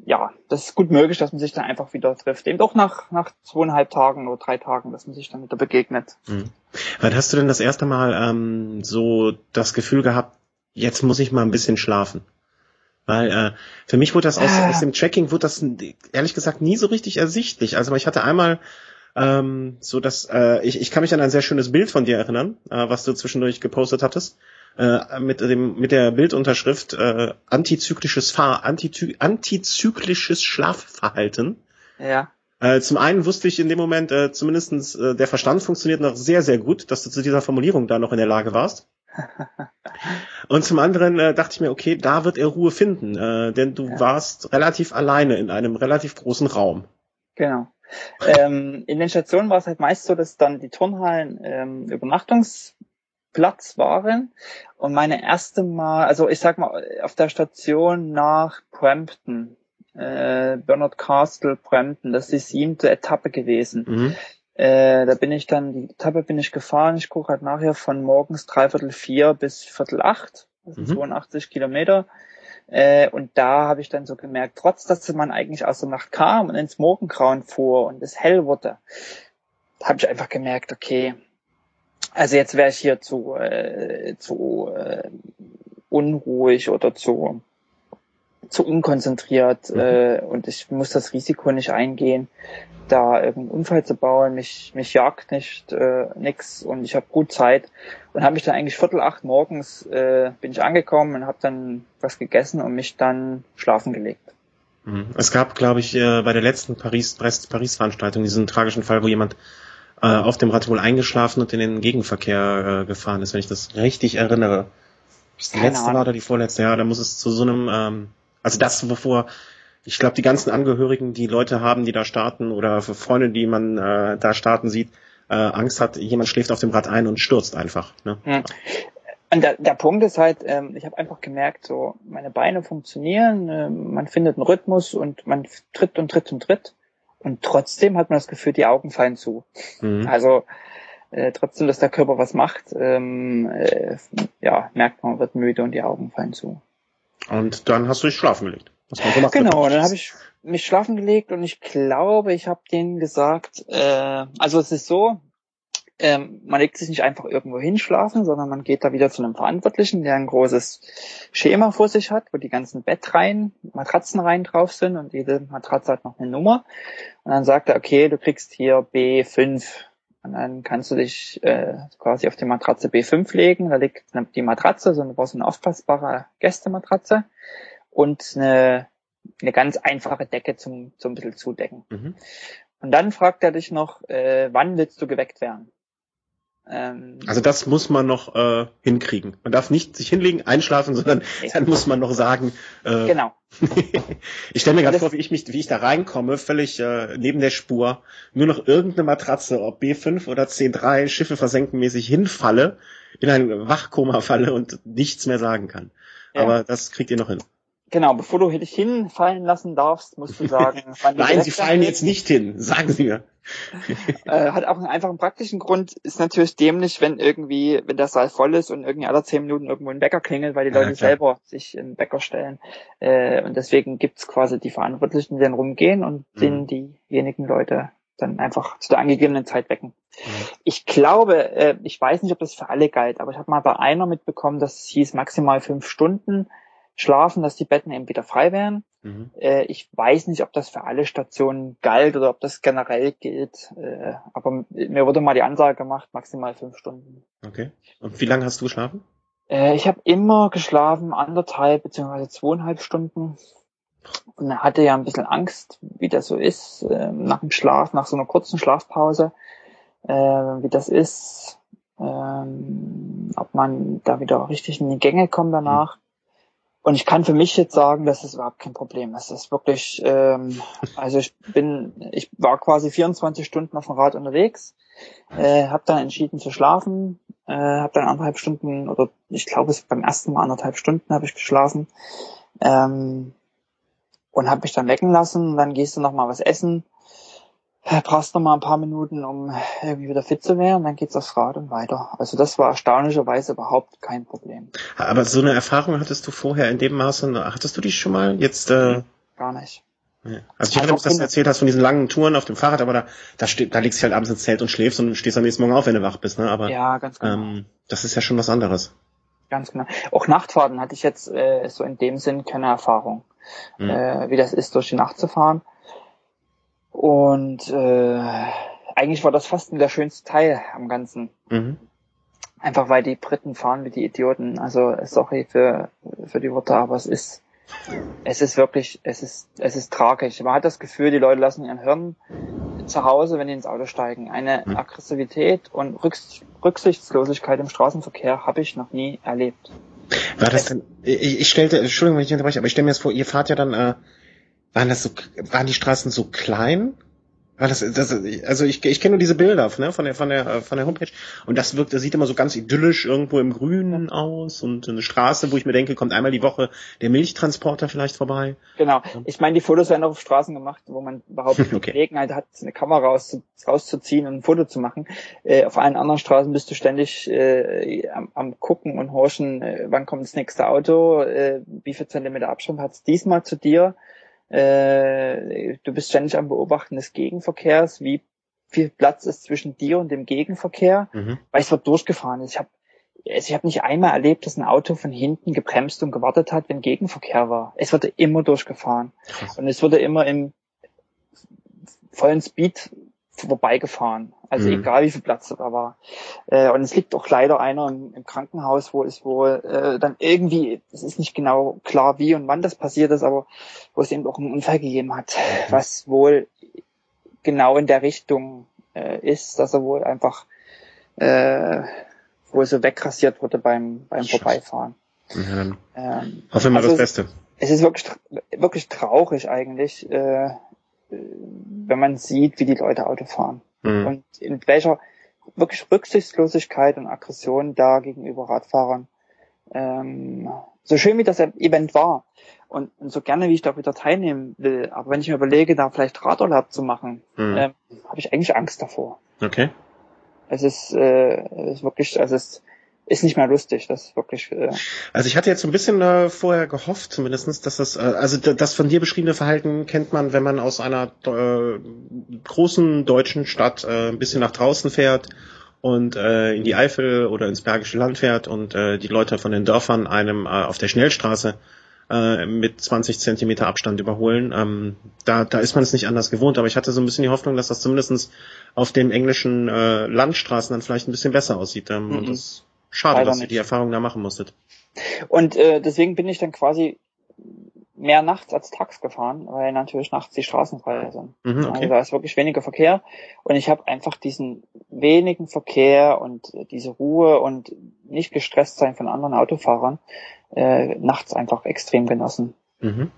ja, das ist gut möglich, dass man sich dann einfach wieder trifft. Eben doch nach, nach zweieinhalb Tagen oder drei Tagen, dass man sich dann wieder begegnet. Mhm. Wann hast du denn das erste Mal ähm, so das Gefühl gehabt, jetzt muss ich mal ein bisschen schlafen? Weil äh, für mich wurde das aus, ah. aus dem Tracking, wurde das ehrlich gesagt nie so richtig ersichtlich. Also ich hatte einmal ähm, so dass äh, ich, ich kann mich an ein sehr schönes Bild von dir erinnern, äh, was du zwischendurch gepostet hattest äh, mit dem mit der Bildunterschrift äh, antizyklisches Fahr Antizy antizyklisches Schlafverhalten. Ja. Äh, zum einen wusste ich in dem Moment, äh, zumindestens äh, der Verstand funktioniert noch sehr, sehr gut, dass du zu dieser Formulierung da noch in der Lage warst. <laughs> Und zum anderen äh, dachte ich mir, okay, da wird er Ruhe finden, äh, denn du ja. warst relativ alleine in einem relativ großen Raum. Genau. ähm, in den Stationen war es halt meist so, dass dann die Turnhallen ähm, Übernachtungs Platz waren. Und meine erste Mal, also ich sag mal, auf der Station nach Brampton, äh, Bernard Castle, Brampton, das ist die siebte Etappe gewesen. Mhm. Äh, da bin ich dann, die Etappe bin ich gefahren, ich gucke halt nachher von morgens dreiviertel vier bis viertel acht, also mhm. 82 Kilometer. Äh, und da habe ich dann so gemerkt, trotz dass man eigentlich aus der Nacht kam und ins Morgengrauen fuhr und es hell wurde, habe ich einfach gemerkt, okay, also jetzt wäre ich hier zu, äh, zu äh, unruhig oder zu, zu unkonzentriert mhm. äh, und ich muss das Risiko nicht eingehen, da irgendeinen Unfall zu bauen. Mich, mich jagt nicht äh, nix und ich habe gut Zeit und habe mich dann eigentlich viertel acht morgens äh, bin ich angekommen und habe dann was gegessen und mich dann schlafen gelegt. Mhm. Es gab, glaube ich, äh, bei der letzten Paris-Veranstaltung diesen tragischen Fall, wo jemand äh, auf dem Rad wohl eingeschlafen und in den Gegenverkehr äh, gefahren ist, wenn ich das richtig erinnere. Das letzte Ahnung. war oder die vorletzte, ja, da muss es zu so einem, ähm, also das, wovor ich glaube, die ganzen Angehörigen, die Leute haben, die da starten oder Freunde, die man äh, da starten sieht, äh, Angst hat, jemand schläft auf dem Rad ein und stürzt einfach. Ne? Hm. Und der, der Punkt ist halt, ähm, ich habe einfach gemerkt, so meine Beine funktionieren, äh, man findet einen Rhythmus und man tritt und tritt und tritt. Und trotzdem hat man das Gefühl, die Augen fallen zu. Mhm. Also äh, trotzdem, dass der Körper was macht, ähm, äh, ja, merkt man, wird müde und die Augen fallen zu. Und dann hast du dich schlafen gelegt. Genau, dann habe ich mich schlafen gelegt und ich glaube, ich habe denen gesagt, äh, also es ist so, ähm, man legt sich nicht einfach irgendwo hinschlafen, sondern man geht da wieder zu einem Verantwortlichen, der ein großes Schema vor sich hat, wo die ganzen Bettreihen, Matratzenreihen drauf sind und jede Matratze hat noch eine Nummer. Und dann sagt er, okay, du kriegst hier B5. Und dann kannst du dich äh, quasi auf die Matratze B5 legen. Da liegt die Matratze, so eine, so eine aufpassbare Gästematratze und eine, eine ganz einfache Decke zum, zum bisschen zudecken. Mhm. Und dann fragt er dich noch, äh, wann willst du geweckt werden? Ähm, also das muss man noch äh, hinkriegen. Man darf nicht sich hinlegen, einschlafen, sondern dann muss man noch sagen. Äh, genau. <laughs> ich stelle mir gerade vor, wie ich mich, wie ich da reinkomme, völlig äh, neben der Spur, nur noch irgendeine Matratze, ob B5 oder C3, Schiffe versenken mäßig hinfalle, in ein Wachkoma falle und nichts mehr sagen kann. Ja. Aber das kriegt ihr noch hin. Genau, bevor du dich hinfallen lassen darfst, musst du sagen, <laughs> wann Nein, sie fallen jetzt nicht hin, sagen sie mir. <laughs> äh, hat auch einen einfachen praktischen Grund, ist natürlich dämlich, wenn irgendwie, wenn der Saal voll ist und irgendwie alle zehn Minuten irgendwo ein Wecker klingelt, weil die Leute ja, selber sich einen Wecker stellen. Äh, und deswegen gibt's quasi die Verantwortlichen, die dann rumgehen und mhm. denen diejenigen Leute dann einfach zu der angegebenen Zeit wecken. Mhm. Ich glaube, äh, ich weiß nicht, ob das für alle galt, aber ich habe mal bei einer mitbekommen, dass es hieß maximal fünf Stunden schlafen, dass die Betten eben wieder frei wären. Mhm. Äh, ich weiß nicht, ob das für alle Stationen galt oder ob das generell gilt. Äh, aber mir wurde mal die Ansage gemacht, maximal fünf Stunden. Okay. Und wie lange hast du geschlafen? Äh, ich habe immer geschlafen, anderthalb beziehungsweise zweieinhalb Stunden. Und hatte ja ein bisschen Angst, wie das so ist, äh, nach dem Schlaf, nach so einer kurzen Schlafpause, äh, wie das ist, ähm, ob man da wieder richtig in die Gänge kommt danach. Und ich kann für mich jetzt sagen, dass es überhaupt kein Problem ist. Das ist wirklich, ähm, also ich bin, ich war quasi 24 Stunden auf dem Rad unterwegs, äh, habe dann entschieden zu schlafen, äh, habe dann anderthalb Stunden oder ich glaube es beim ersten Mal anderthalb Stunden habe ich geschlafen ähm, und habe mich dann wecken lassen. Dann gehst du noch mal was essen brauchst noch mal ein paar Minuten, um irgendwie wieder fit zu werden, dann geht's aufs Rad und weiter. Also das war erstaunlicherweise überhaupt kein Problem. Aber so eine Erfahrung hattest du vorher in dem Maße, hattest du die schon mal jetzt? Äh gar nicht. Also ich erinnere mich, dass du erzählt hast von diesen langen Touren auf dem Fahrrad, aber da, da, steht, da liegst du halt abends ins Zelt und schläfst und stehst am nächsten Morgen auf, wenn du wach bist. Ne? Aber ja, ganz genau. ähm, das ist ja schon was anderes. Ganz genau. Auch Nachtfahrten hatte ich jetzt äh, so in dem Sinn keine Erfahrung, mhm. äh, wie das ist, durch die Nacht zu fahren. Und äh, eigentlich war das fast der schönste Teil am Ganzen. Mhm. Einfach weil die Briten fahren wie die Idioten. Also sorry für, für die Worte, aber es ist es ist wirklich, es ist, es ist tragisch. Man hat das Gefühl, die Leute lassen ihren Hirn zu Hause, wenn die ins Auto steigen. Eine mhm. Aggressivität und Rücksichtslosigkeit im Straßenverkehr habe ich noch nie erlebt. War das denn, ich, ich stellte, Entschuldigung, wenn ich unterbreche, aber ich stelle mir das vor, ihr fahrt ja dann äh, waren das so, waren die Straßen so klein? War das, das, also ich, ich kenne nur diese Bilder ne, von der von der von der Homepage und das wirkt, das sieht immer so ganz idyllisch irgendwo im Grünen aus und eine Straße, wo ich mir denke, kommt einmal die Woche der Milchtransporter vielleicht vorbei. Genau. Ich meine, die Fotos werden auch auf Straßen gemacht, wo man überhaupt <laughs> okay. die Gelegenheit hat, eine Kamera raus, rauszuziehen und ein Foto zu machen. Äh, auf allen anderen Straßen bist du ständig äh, am, am gucken und horchen, äh, wann kommt das nächste Auto, äh, wie viel Zentimeter Abstand hat es diesmal zu dir äh, du bist ständig am Beobachten des Gegenverkehrs, wie viel Platz ist zwischen dir und dem Gegenverkehr, mhm. weil es wird durchgefahren. Ich habe also ich hab nicht einmal erlebt, dass ein Auto von hinten gebremst und gewartet hat, wenn Gegenverkehr war. Es wurde immer durchgefahren. Krass. Und es wurde immer im vollen Speed vorbeigefahren. Also mhm. egal wie viel Platz da war. Äh, und es liegt auch leider einer im, im Krankenhaus, wo es wohl äh, dann irgendwie, es ist nicht genau klar, wie und wann das passiert ist, aber wo es eben auch einen Unfall gegeben hat, mhm. was wohl genau in der Richtung äh, ist, dass er wohl einfach äh, wohl so wegrasiert wurde beim, beim Vorbeifahren. Ja, ähm, hoffen wir mal also das Beste. Es ist wirklich, wirklich traurig eigentlich, äh, wenn man sieht, wie die Leute Auto fahren. Mhm. Und in welcher wirklich Rücksichtslosigkeit und Aggression da gegenüber Radfahrern. Ähm, so schön wie das Event war und, und so gerne wie ich da wieder teilnehmen will, aber wenn ich mir überlege, da vielleicht Radurlaub zu machen, mhm. ähm, habe ich eigentlich Angst davor. Okay. Es ist, äh, es ist wirklich, also es ist ist nicht mehr lustig. Das ist wirklich. Äh also ich hatte jetzt so ein bisschen äh, vorher gehofft, zumindestens, dass das, äh, also das von dir beschriebene Verhalten kennt man, wenn man aus einer äh, großen deutschen Stadt äh, ein bisschen nach draußen fährt und äh, in die Eifel oder ins Bergische Land fährt und äh, die Leute von den Dörfern einem äh, auf der Schnellstraße äh, mit 20 Zentimeter Abstand überholen. Ähm, da, da ist man es nicht anders gewohnt, aber ich hatte so ein bisschen die Hoffnung, dass das zumindestens auf den englischen äh, Landstraßen dann vielleicht ein bisschen besser aussieht. Ähm, mhm. Und das Schade, dass ihr die Erfahrung da machen musstet. Und äh, deswegen bin ich dann quasi mehr nachts als tags gefahren, weil natürlich nachts die Straßen frei sind. Mhm, okay. Also da ist wirklich weniger Verkehr und ich habe einfach diesen wenigen Verkehr und diese Ruhe und nicht gestresst sein von anderen Autofahrern äh, nachts einfach extrem genossen. Mhm.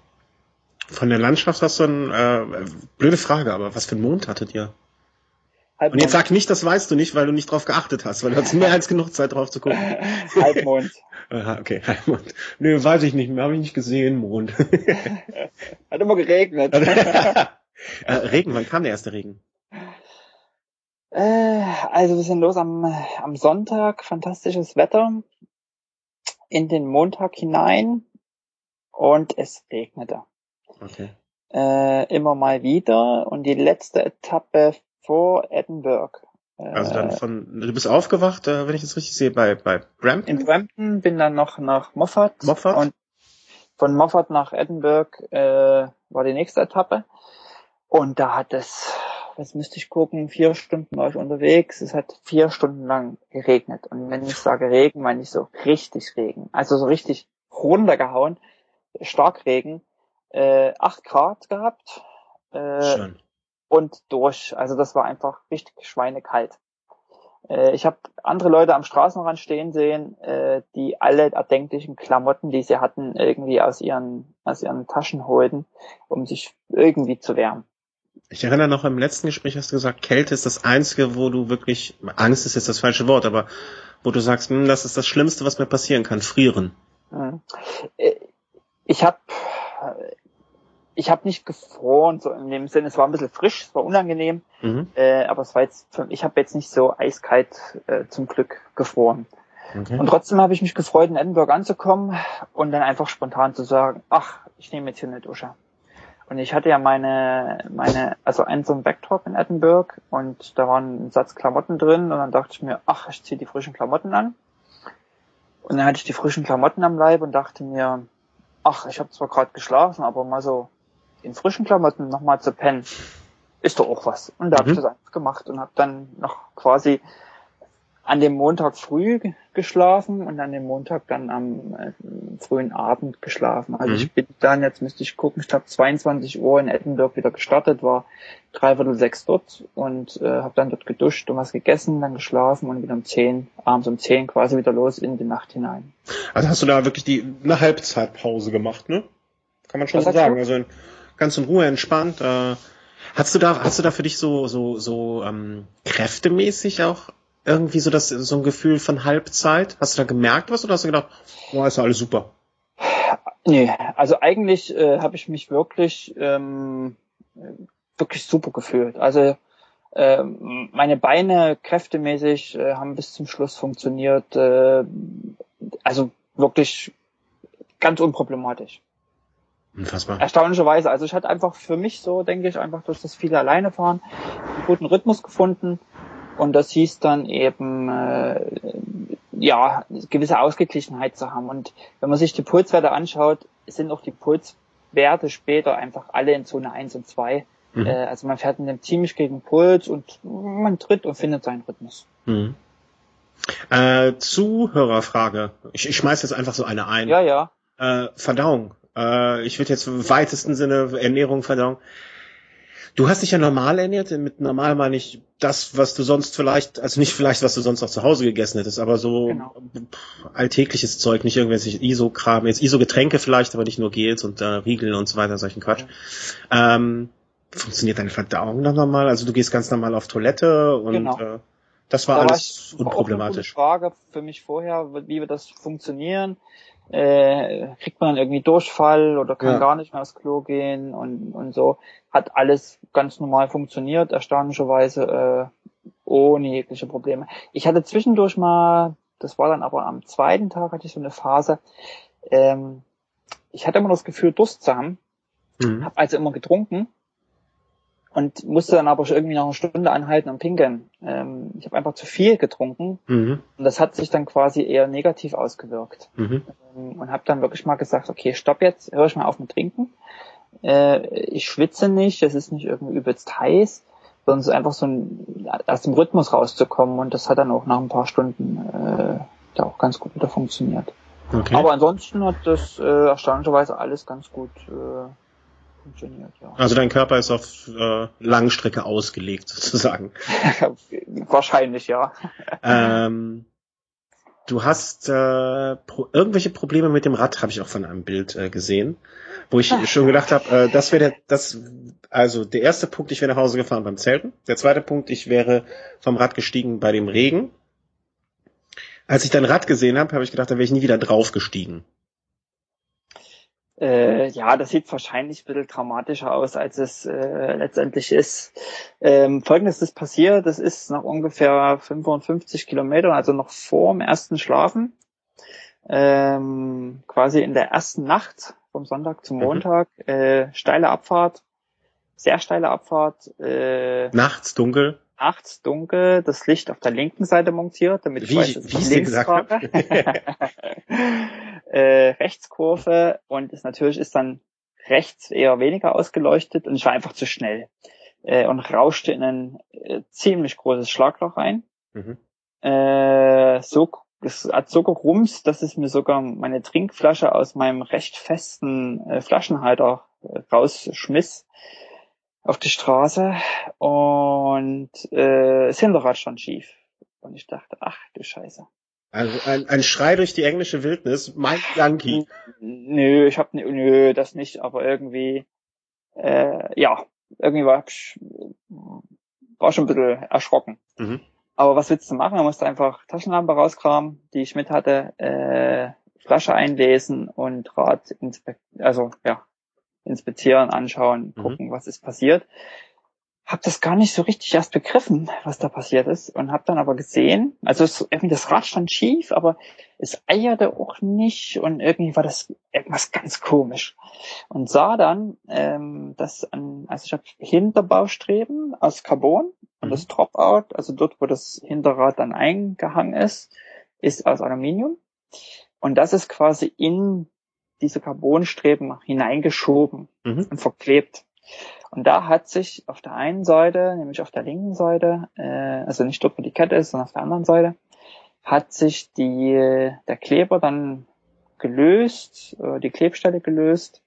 Von der Landschaft hast du ein, äh, blöde Frage, aber was für einen Mond hattet ihr? Halbmond. Und jetzt sag nicht, das weißt du nicht, weil du nicht drauf geachtet hast, weil du hast mehr als genug Zeit drauf zu gucken. <laughs> Halbmond. <laughs> okay, Halbmond. Nö, weiß ich nicht mehr, habe ich nicht gesehen, Mond. <laughs> Hat immer geregnet. äh, Regen, wann kam der erste Regen? Äh, also wir sind los am, am Sonntag, fantastisches Wetter, in den Montag hinein und es regnete. Okay. Äh, immer mal wieder und die letzte Etappe vor Edinburgh. Äh, also dann von, du bist aufgewacht, äh, wenn ich das richtig sehe, bei, bei Brampton? In Brampton, bin dann noch nach Moffat. Moffat? Und von Moffat nach Edinburgh äh, war die nächste Etappe. Und da hat es was müsste ich gucken, vier Stunden war ich unterwegs, es hat vier Stunden lang geregnet. Und wenn ich sage Regen, meine ich so richtig Regen. Also so richtig runtergehauen, Starkregen, äh, acht Grad gehabt. Äh, Schön. Und durch. Also das war einfach richtig schweinekalt. Äh, ich habe andere Leute am Straßenrand stehen sehen, äh, die alle erdenklichen Klamotten, die sie hatten, irgendwie aus ihren, aus ihren Taschen holten, um sich irgendwie zu wärmen. Ich erinnere noch im letzten Gespräch hast du gesagt, Kälte ist das einzige, wo du wirklich, Angst ist jetzt das falsche Wort, aber wo du sagst, hm, das ist das Schlimmste, was mir passieren kann, frieren. Hm. Äh, ich habe ich hab nicht gefroren, so in dem Sinne, es war ein bisschen frisch, es war unangenehm, mhm. äh, aber es war jetzt, ich habe jetzt nicht so eiskalt äh, zum Glück gefroren. Okay. Und trotzdem habe ich mich gefreut, in Edinburgh anzukommen und dann einfach spontan zu sagen, ach, ich nehme jetzt hier eine Dusche. Und ich hatte ja meine, meine, also einen so einen Backtop in Edinburgh und da waren ein Satz Klamotten drin und dann dachte ich mir, ach, ich ziehe die frischen Klamotten an. Und dann hatte ich die frischen Klamotten am Leib und dachte mir, ach, ich habe zwar gerade geschlafen, aber mal so in frischen Klamotten nochmal zu pennen, ist doch auch was. Und da habe ich mhm. das einfach gemacht und habe dann noch quasi an dem Montag früh geschlafen und an dem Montag dann am äh, frühen Abend geschlafen. Also mhm. ich bin dann, jetzt müsste ich gucken, ich glaube 22 Uhr in Edinburgh wieder gestartet, war dreiviertel sechs dort und äh, habe dann dort geduscht und was gegessen, dann geschlafen und wieder um zehn, abends um zehn quasi wieder los in die Nacht hinein. Also hast du da wirklich die eine Halbzeitpause gemacht, ne? Kann man schon so sagen. Du? Also in, ganz in Ruhe entspannt. Äh, hast du da, hast du da für dich so so so ähm, kräftemäßig auch irgendwie so das so ein Gefühl von Halbzeit? Hast du da gemerkt was oder hast du gedacht, boah, ist ja alles super? Nee, also eigentlich äh, habe ich mich wirklich ähm, wirklich super gefühlt. Also äh, meine Beine kräftemäßig äh, haben bis zum Schluss funktioniert. Äh, also wirklich ganz unproblematisch. Unfassbar. Erstaunlicherweise. Also ich hatte einfach für mich so, denke ich, einfach durch das viele alleine fahren, einen guten Rhythmus gefunden. Und das hieß dann eben, äh, ja, gewisse Ausgeglichenheit zu haben. Und wenn man sich die Pulswerte anschaut, sind auch die Pulswerte später einfach alle in Zone 1 und 2. Mhm. Äh, also man fährt in dem ziemlich gegen Puls und man tritt und findet seinen Rhythmus. Mhm. Äh, Zuhörerfrage. Ich, ich schmeiß jetzt einfach so eine ein. Ja, ja. Äh, Verdauung. Äh, ich würde jetzt im weitesten Sinne Ernährung, Verdauung. Du hast dich ja normal ernährt. Mit normal meine ich das, was du sonst vielleicht, also nicht vielleicht, was du sonst auch zu Hause gegessen hättest, aber so genau. alltägliches Zeug, nicht irgendwelche ISO-Kram, jetzt ISO-Getränke vielleicht, aber nicht nur Gels und äh, Riegel und so weiter, solchen Quatsch. Ja. Ähm, funktioniert deine Verdauung dann normal? Also du gehst ganz normal auf Toilette und genau. äh, das war da alles war unproblematisch. Auch eine Frage für mich vorher, wie wird das funktionieren? Äh, kriegt man irgendwie Durchfall oder kann ja. gar nicht mehr aufs Klo gehen und, und so. Hat alles ganz normal funktioniert, erstaunlicherweise äh, ohne jegliche Probleme. Ich hatte zwischendurch mal, das war dann aber am zweiten Tag, hatte ich so eine Phase, ähm, ich hatte immer das Gefühl, Durst zu haben, mhm. habe also immer getrunken und musste dann aber irgendwie noch eine Stunde anhalten und pinkeln. Ähm, ich habe einfach zu viel getrunken mhm. und das hat sich dann quasi eher negativ ausgewirkt. Mhm. Ähm, und habe dann wirklich mal gesagt, okay, stopp jetzt, höre ich mal auf mit Trinken. Äh, ich schwitze nicht, es ist nicht irgendwie übelst heiß, sondern es ist einfach so ein, aus dem Rhythmus rauszukommen und das hat dann auch nach ein paar Stunden äh, da auch ganz gut wieder funktioniert. Okay. Aber ansonsten hat das äh, erstaunlicherweise alles ganz gut äh, funktioniert, ja. Also dein Körper ist auf äh, Langstrecke ausgelegt, <laughs> sozusagen. <laughs> Wahrscheinlich, ja. Ähm, du hast äh, pro irgendwelche Probleme mit dem Rad, habe ich auch von einem Bild äh, gesehen, wo ich Ach. schon gedacht habe, äh, das wäre der, das, also der erste Punkt, ich wäre nach Hause gefahren beim Zelten. Der zweite Punkt, ich wäre vom Rad gestiegen bei dem Regen. Als ich dein Rad gesehen habe, habe ich gedacht, da wäre ich nie wieder drauf gestiegen. Äh, ja, das sieht wahrscheinlich ein bisschen dramatischer aus, als es äh, letztendlich ist. Ähm, Folgendes ist passiert, das ist nach ungefähr 55 Kilometern, also noch vor dem ersten Schlafen, ähm, quasi in der ersten Nacht vom Sonntag zum mhm. Montag, mhm. äh, steile Abfahrt, sehr steile Abfahrt. Äh, Nachts dunkel nachts dunkel das Licht auf der linken Seite montiert, damit ich wie, weiß, dass ich links fahre. <laughs> äh, Rechtskurve und es natürlich ist dann rechts eher weniger ausgeleuchtet und ich war einfach zu schnell äh, und rauschte in ein äh, ziemlich großes Schlagloch rein. Mhm. Äh, so es hat so gerumst, dass es mir sogar meine Trinkflasche aus meinem recht festen äh, Flaschenhalter äh, rausschmiss auf die Straße und äh, das Hinterrad stand schief. Und ich dachte, ach du Scheiße. Also ein, ein Schrei durch die englische Wildnis, mein Yankee. Nö, ich hab nö, das nicht, aber irgendwie, äh, ja, irgendwie war, war schon ein bisschen erschrocken. Mhm. Aber was willst du machen? Man musste einfach Taschenlampe rauskramen, die ich mit hatte, äh, Flasche einlesen und Rad inspektieren, also ja, inspizieren, anschauen, mhm. gucken, mhm. was ist passiert. Hab das gar nicht so richtig erst begriffen, was da passiert ist und hab dann aber gesehen, also es, irgendwie das Rad stand schief, aber es eierte auch nicht und irgendwie war das irgendwas ganz komisch und sah dann, ähm, dass an, also ich habe Hinterbaustreben aus Carbon und mhm. das Dropout, also dort, wo das Hinterrad dann eingehangen ist, ist aus Aluminium und das ist quasi in diese Carbonstreben hineingeschoben mhm. und verklebt. Und da hat sich auf der einen Seite, nämlich auf der linken Seite, äh, also nicht dort, wo die Kette ist, sondern auf der anderen Seite, hat sich die, der Kleber dann gelöst, äh, die Klebstelle gelöst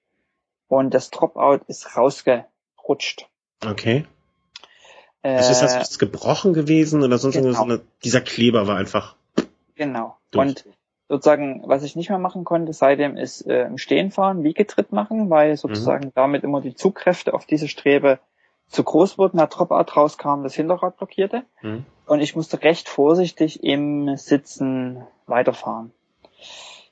und das Dropout ist rausgerutscht. Okay. Äh, also ist das gebrochen gewesen oder sonst genau. so eine, dieser Kleber war einfach. Genau. Durch. Und sozusagen, was ich nicht mehr machen konnte seitdem, ist äh, im Stehen fahren, Wiegetritt machen, weil sozusagen mhm. damit immer die Zugkräfte auf diese Strebe zu groß wurden, der Dropart rauskam, das Hinterrad blockierte. Mhm. Und ich musste recht vorsichtig im Sitzen weiterfahren.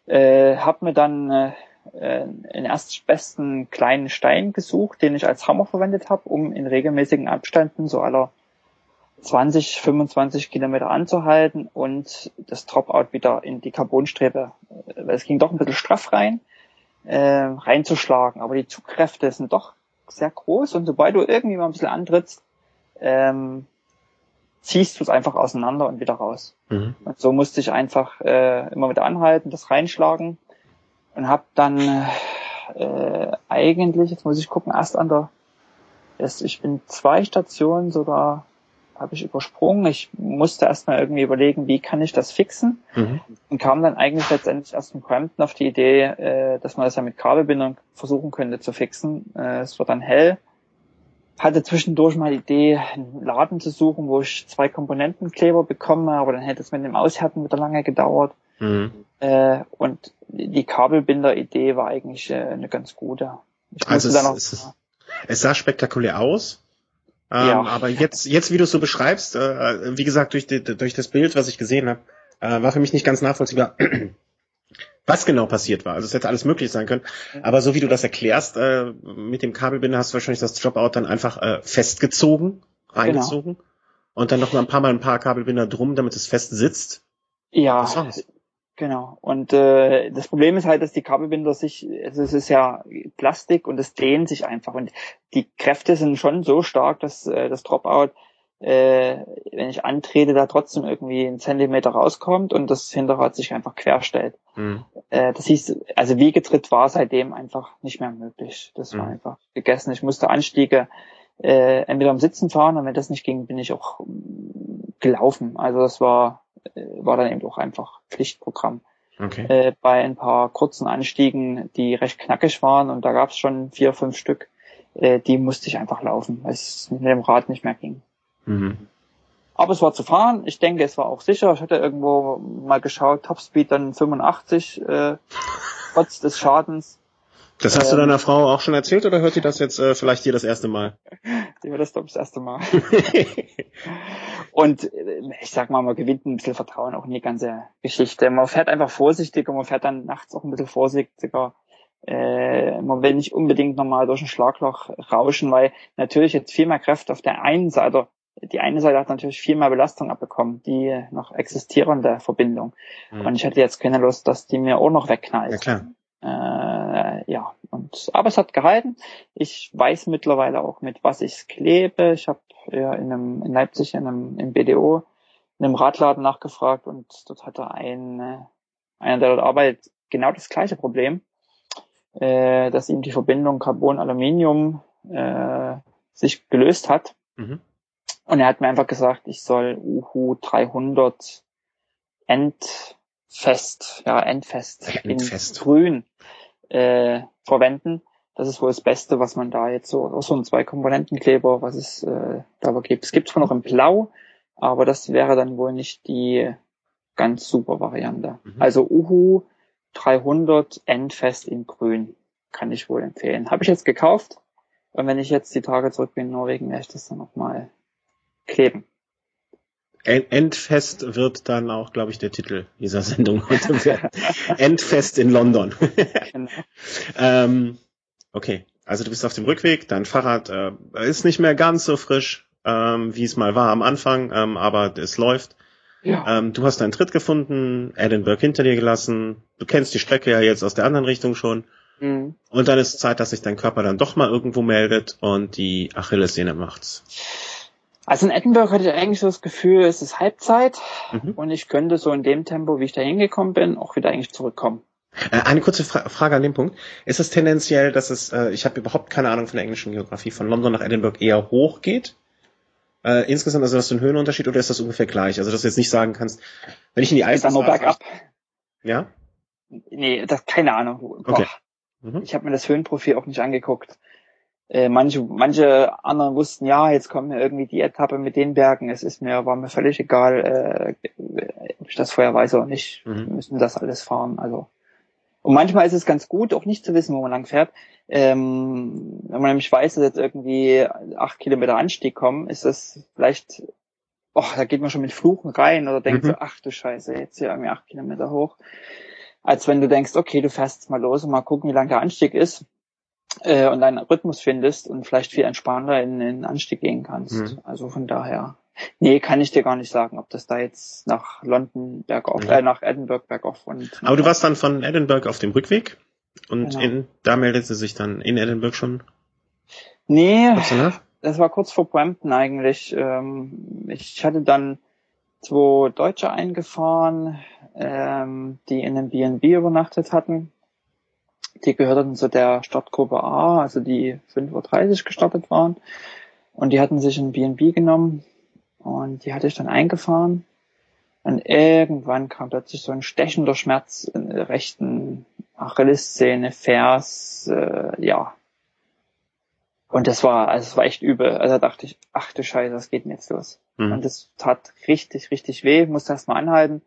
Äh, hab mir dann äh, einen erstbesten kleinen Stein gesucht, den ich als Hammer verwendet habe, um in regelmäßigen Abständen so aller 20, 25 Kilometer anzuhalten und das Dropout wieder in die Carbonstrebe, äh, weil es ging doch ein bisschen straff rein, äh, reinzuschlagen. Aber die Zugkräfte sind doch sehr groß und sobald du irgendwie mal ein bisschen antrittst, ähm, ziehst du es einfach auseinander und wieder raus. Mhm. Und so musste ich einfach äh, immer wieder anhalten, das reinschlagen und habe dann äh, eigentlich, jetzt muss ich gucken, erst an der, ich bin zwei Stationen sogar habe ich übersprungen. Ich musste erstmal irgendwie überlegen, wie kann ich das fixen mhm. und kam dann eigentlich letztendlich erst in Crampton auf die Idee, äh, dass man das ja mit Kabelbindern versuchen könnte zu fixen. Äh, es wird dann hell. Hatte zwischendurch mal die Idee, einen Laden zu suchen, wo ich zwei Komponentenkleber bekomme, aber dann hätte es mit dem Aushärten wieder lange gedauert. Mhm. Äh, und die Kabelbinder-Idee war eigentlich äh, eine ganz gute. Ich also es, es, es sah spektakulär aus. Ähm, ja. Aber jetzt, jetzt, wie du es so beschreibst, äh, wie gesagt, durch, die, durch das Bild, was ich gesehen habe, äh, war für mich nicht ganz nachvollziehbar, <clears throat> was genau passiert war. Also es hätte alles möglich sein können. Aber so wie du das erklärst, äh, mit dem Kabelbinder hast du wahrscheinlich das Dropout dann einfach äh, festgezogen, reingezogen. Genau. Und dann noch mal ein paar Mal ein paar Kabelbinder drum, damit es fest sitzt. Ja, Genau. Und äh, das Problem ist halt, dass die Kabelbinder sich, also es ist ja Plastik und es dehnt sich einfach. Und die Kräfte sind schon so stark, dass äh, das Dropout, äh, wenn ich antrete, da trotzdem irgendwie ein Zentimeter rauskommt und das Hinterrad sich einfach querstellt. Mhm. Äh, das hieß, also Wiegetritt war seitdem einfach nicht mehr möglich. Das mhm. war einfach gegessen. Ich musste Anstiege äh, entweder am Sitzen fahren und wenn das nicht ging, bin ich auch gelaufen. Also das war war dann eben auch einfach Pflichtprogramm. Okay. Äh, bei ein paar kurzen Anstiegen, die recht knackig waren und da gab es schon vier, fünf Stück, äh, die musste ich einfach laufen, weil es mit dem Rad nicht mehr ging. Mhm. Aber es war zu fahren. Ich denke, es war auch sicher. Ich hatte irgendwo mal geschaut, Topspeed dann 85, äh, trotz des Schadens. Das hast ähm, du deiner Frau auch schon erzählt oder hört sie das jetzt äh, vielleicht hier das erste Mal? <laughs> Die hört das glaube ich das erste Mal. <laughs> und äh, ich sag mal, man gewinnt ein bisschen Vertrauen auch in die ganze Geschichte. Man fährt einfach vorsichtiger, man fährt dann nachts auch ein bisschen vorsichtiger. Äh, man will nicht unbedingt nochmal durch ein Schlagloch rauschen, weil natürlich jetzt viel mehr Kräfte auf der einen Seite, die eine Seite hat natürlich viel mehr Belastung abbekommen, die noch existierende Verbindung. Mhm. Und ich hatte jetzt keine Lust, dass die mir auch noch wegknallt. Ja, klar. Äh, ja, und aber es hat gehalten. Ich weiß mittlerweile auch, mit was ich klebe. Ich habe ja in, einem, in Leipzig in einem im BDO in einem Radladen nachgefragt und dort hatte ein äh, einer, der dort arbeitet, genau das gleiche Problem äh, dass ihm die Verbindung Carbon-Aluminium äh, sich gelöst hat. Mhm. Und er hat mir einfach gesagt, ich soll Uhu 300 Endfest, ja, Endfest, Endfest. in grün äh, verwenden. Das ist wohl das Beste, was man da jetzt so, auch so ein Zwei-Komponenten-Kleber, was es äh, da gibt. Es gibt zwar noch in Blau, aber das wäre dann wohl nicht die ganz super Variante. Mhm. Also Uhu 300 Endfest in Grün. Kann ich wohl empfehlen. Habe ich jetzt gekauft. Und wenn ich jetzt die Tage zurück bin in Norwegen, werde ich das dann nochmal kleben. Endfest wird dann auch, glaube ich, der Titel dieser <laughs> Sendung heute werden. Endfest in London. genau. <laughs> ähm, okay, also du bist auf dem Rückweg, dein Fahrrad äh, ist nicht mehr ganz so frisch, ähm, wie es mal war am Anfang, ähm, aber es läuft. Ja. Ähm, du hast deinen Tritt gefunden, Edinburgh hinter dir gelassen. Du kennst die Strecke ja jetzt aus der anderen Richtung schon. Mhm. Und dann ist Zeit, dass sich dein Körper dann doch mal irgendwo meldet und die Achillessehne macht's. Also in Edinburgh hatte ich eigentlich so das Gefühl, es ist Halbzeit mhm. und ich könnte so in dem Tempo, wie ich da hingekommen bin, auch wieder eigentlich zurückkommen. Äh, eine kurze Fra Frage an dem Punkt. Ist es tendenziell, dass es, äh, ich habe überhaupt keine Ahnung von der englischen Geografie, von London nach Edinburgh eher hoch geht? Äh, insgesamt, also hast du einen Höhenunterschied oder ist das ungefähr gleich? Also dass du jetzt nicht sagen kannst, wenn ich in die Eis... Dann nur bergab. Ja? Nee, das keine Ahnung. Boah. Okay. Mhm. Ich habe mir das Höhenprofil auch nicht angeguckt. Äh, manche, manche anderen wussten, ja, jetzt kommt mir irgendwie die Etappe mit den Bergen. Es ist mir, war mir völlig egal, äh, ob ich das vorher weiß oder nicht. Mhm. Wir müssen das alles fahren. Also und manchmal ist es ganz gut, auch nicht zu wissen, wo man lang fährt. Ähm, wenn man nämlich weiß, dass jetzt irgendwie acht Kilometer Anstieg kommen, ist das vielleicht, oh, da geht man schon mit Fluchen rein oder denkt mhm. so, ach du Scheiße, jetzt hier irgendwie acht Kilometer hoch. Als wenn du denkst, okay, du fährst jetzt mal los und mal gucken, wie lang der Anstieg ist äh, und deinen Rhythmus findest und vielleicht viel entspannter in den Anstieg gehen kannst. Mhm. Also von daher Nee, kann ich dir gar nicht sagen, ob das da jetzt nach London bergauf, ja. äh, nach Edinburgh bergauf und. Aber du warst dann von Edinburgh auf dem Rückweg und genau. in, da meldete sich dann in Edinburgh schon. Nee, das war kurz vor Brampton eigentlich. Ähm, ich hatte dann zwei Deutsche eingefahren, ähm, die in einem B&B übernachtet hatten. Die gehörten zu der Startgruppe A, also die 5.30 Uhr gestartet waren. Und die hatten sich ein B&B genommen und die hatte ich dann eingefahren. Und irgendwann kam plötzlich so ein stechender Schmerz in der rechten Achillessehne, Vers, äh, ja. Und das war, also es war echt übel. Also da dachte ich, ach du Scheiße, was geht denn jetzt los? Mhm. Und das tat richtig, richtig weh, musste erst mal anhalten.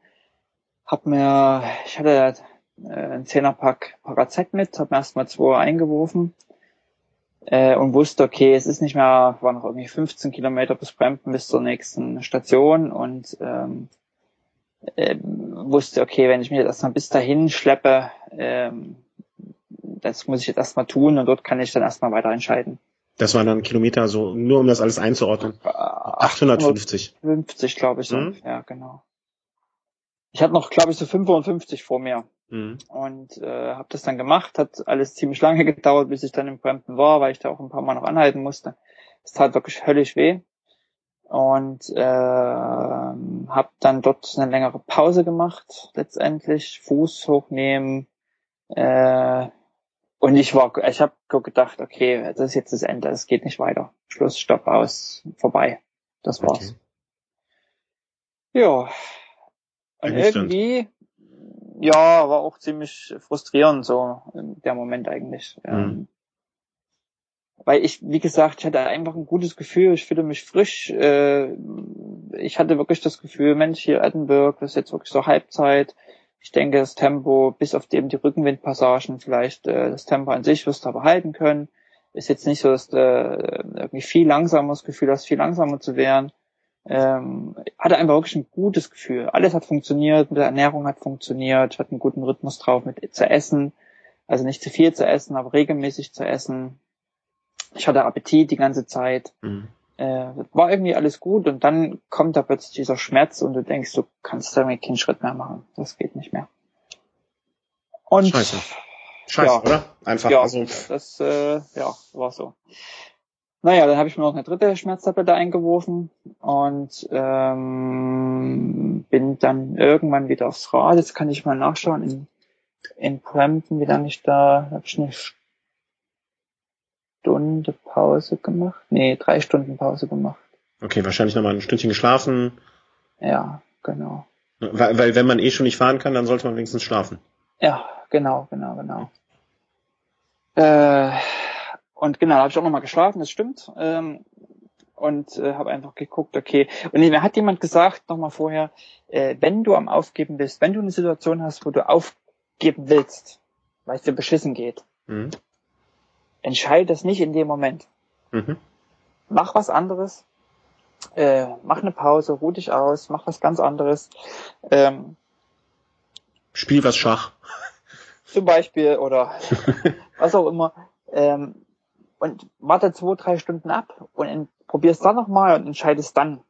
Hab mir, ich hatte äh, einen Zehnerpack Parazett mit, hab mir erst mal zwei eingeworfen äh, und wusste, okay, es ist nicht mehr, war noch irgendwie 15 Kilometer bis Brampton bis zur nächsten Station und ähm, äh, wusste, okay, wenn ich mich jetzt erstmal bis dahin schleppe, ähm, das muss ich jetzt erstmal tun und dort kann ich dann erstmal weiter entscheiden. Das waren dann Kilometer, so nur um das alles einzuordnen. 850. 50, glaube ich. Mhm. Ja, genau. Ich hatte noch, glaube ich, so 55 vor mir. Mhm. Und äh, habe das dann gemacht, hat alles ziemlich lange <laughs> gedauert, bis ich dann im Brampton war, weil ich da auch ein paar Mal noch anhalten musste. Es tat wirklich höllisch weh. Und äh, habe dann dort eine längere Pause gemacht, letztendlich, Fuß hochnehmen. Äh, und ich war, ich habe gedacht, okay, das ist jetzt das Ende, es geht nicht weiter. Schluss, Stopp, aus, vorbei. Das war's. Okay. Ja. Und irgendwie ja, war auch ziemlich frustrierend so in der Moment eigentlich. Mhm. weil ich, wie gesagt, ich hatte einfach ein gutes Gefühl, ich fühlte mich frisch. Äh, ich hatte wirklich das Gefühl, Mensch, hier Edinburgh, das ist jetzt wirklich so Halbzeit. Ich denke, das Tempo, bis auf eben die Rückenwindpassagen, vielleicht äh, das Tempo an sich wirst du aber halten können. Ist jetzt nicht so, dass du irgendwie viel langsamer das Gefühl hast, viel langsamer zu werden. Ähm, hatte einfach wirklich ein gutes Gefühl. Alles hat funktioniert, mit der Ernährung hat funktioniert, ich hatte einen guten Rhythmus drauf mit zu essen. Also nicht zu viel zu essen, aber regelmäßig zu essen. Ich hatte Appetit die ganze Zeit. Mhm. Äh, war irgendwie alles gut und dann kommt da plötzlich dieser Schmerz und du denkst, du kannst da keinen Schritt mehr machen. Das geht nicht mehr. Und Scheiße. Scheiße, ja, oder? Einfach. Ja, also. das äh, ja, war so. Naja, dann habe ich mir noch eine dritte Schmerztablette eingeworfen und ähm, bin dann irgendwann wieder aufs Rad. Jetzt kann ich mal nachschauen in, in Brampton, wie lange ich da, habe ich eine Stunde Pause gemacht. Nee, drei Stunden Pause gemacht. Okay, wahrscheinlich nochmal ein Stündchen geschlafen. Ja, genau. Weil, weil wenn man eh schon nicht fahren kann, dann sollte man wenigstens schlafen. Ja, genau, genau, genau. Äh, und genau, habe ich auch nochmal geschlafen, das stimmt. Ähm, und äh, habe einfach geguckt, okay. Und mir hat jemand gesagt, nochmal vorher, äh, wenn du am Aufgeben bist, wenn du eine Situation hast, wo du aufgeben willst, weil es dir beschissen geht, mhm entscheide das nicht in dem Moment. Mhm. Mach was anderes, äh, mach eine Pause, ruh dich aus, mach was ganz anderes. Ähm, Spiel was Schach. Zum Beispiel oder was auch immer. Ähm, und warte zwei, drei Stunden ab und probier's dann nochmal und entscheidest dann.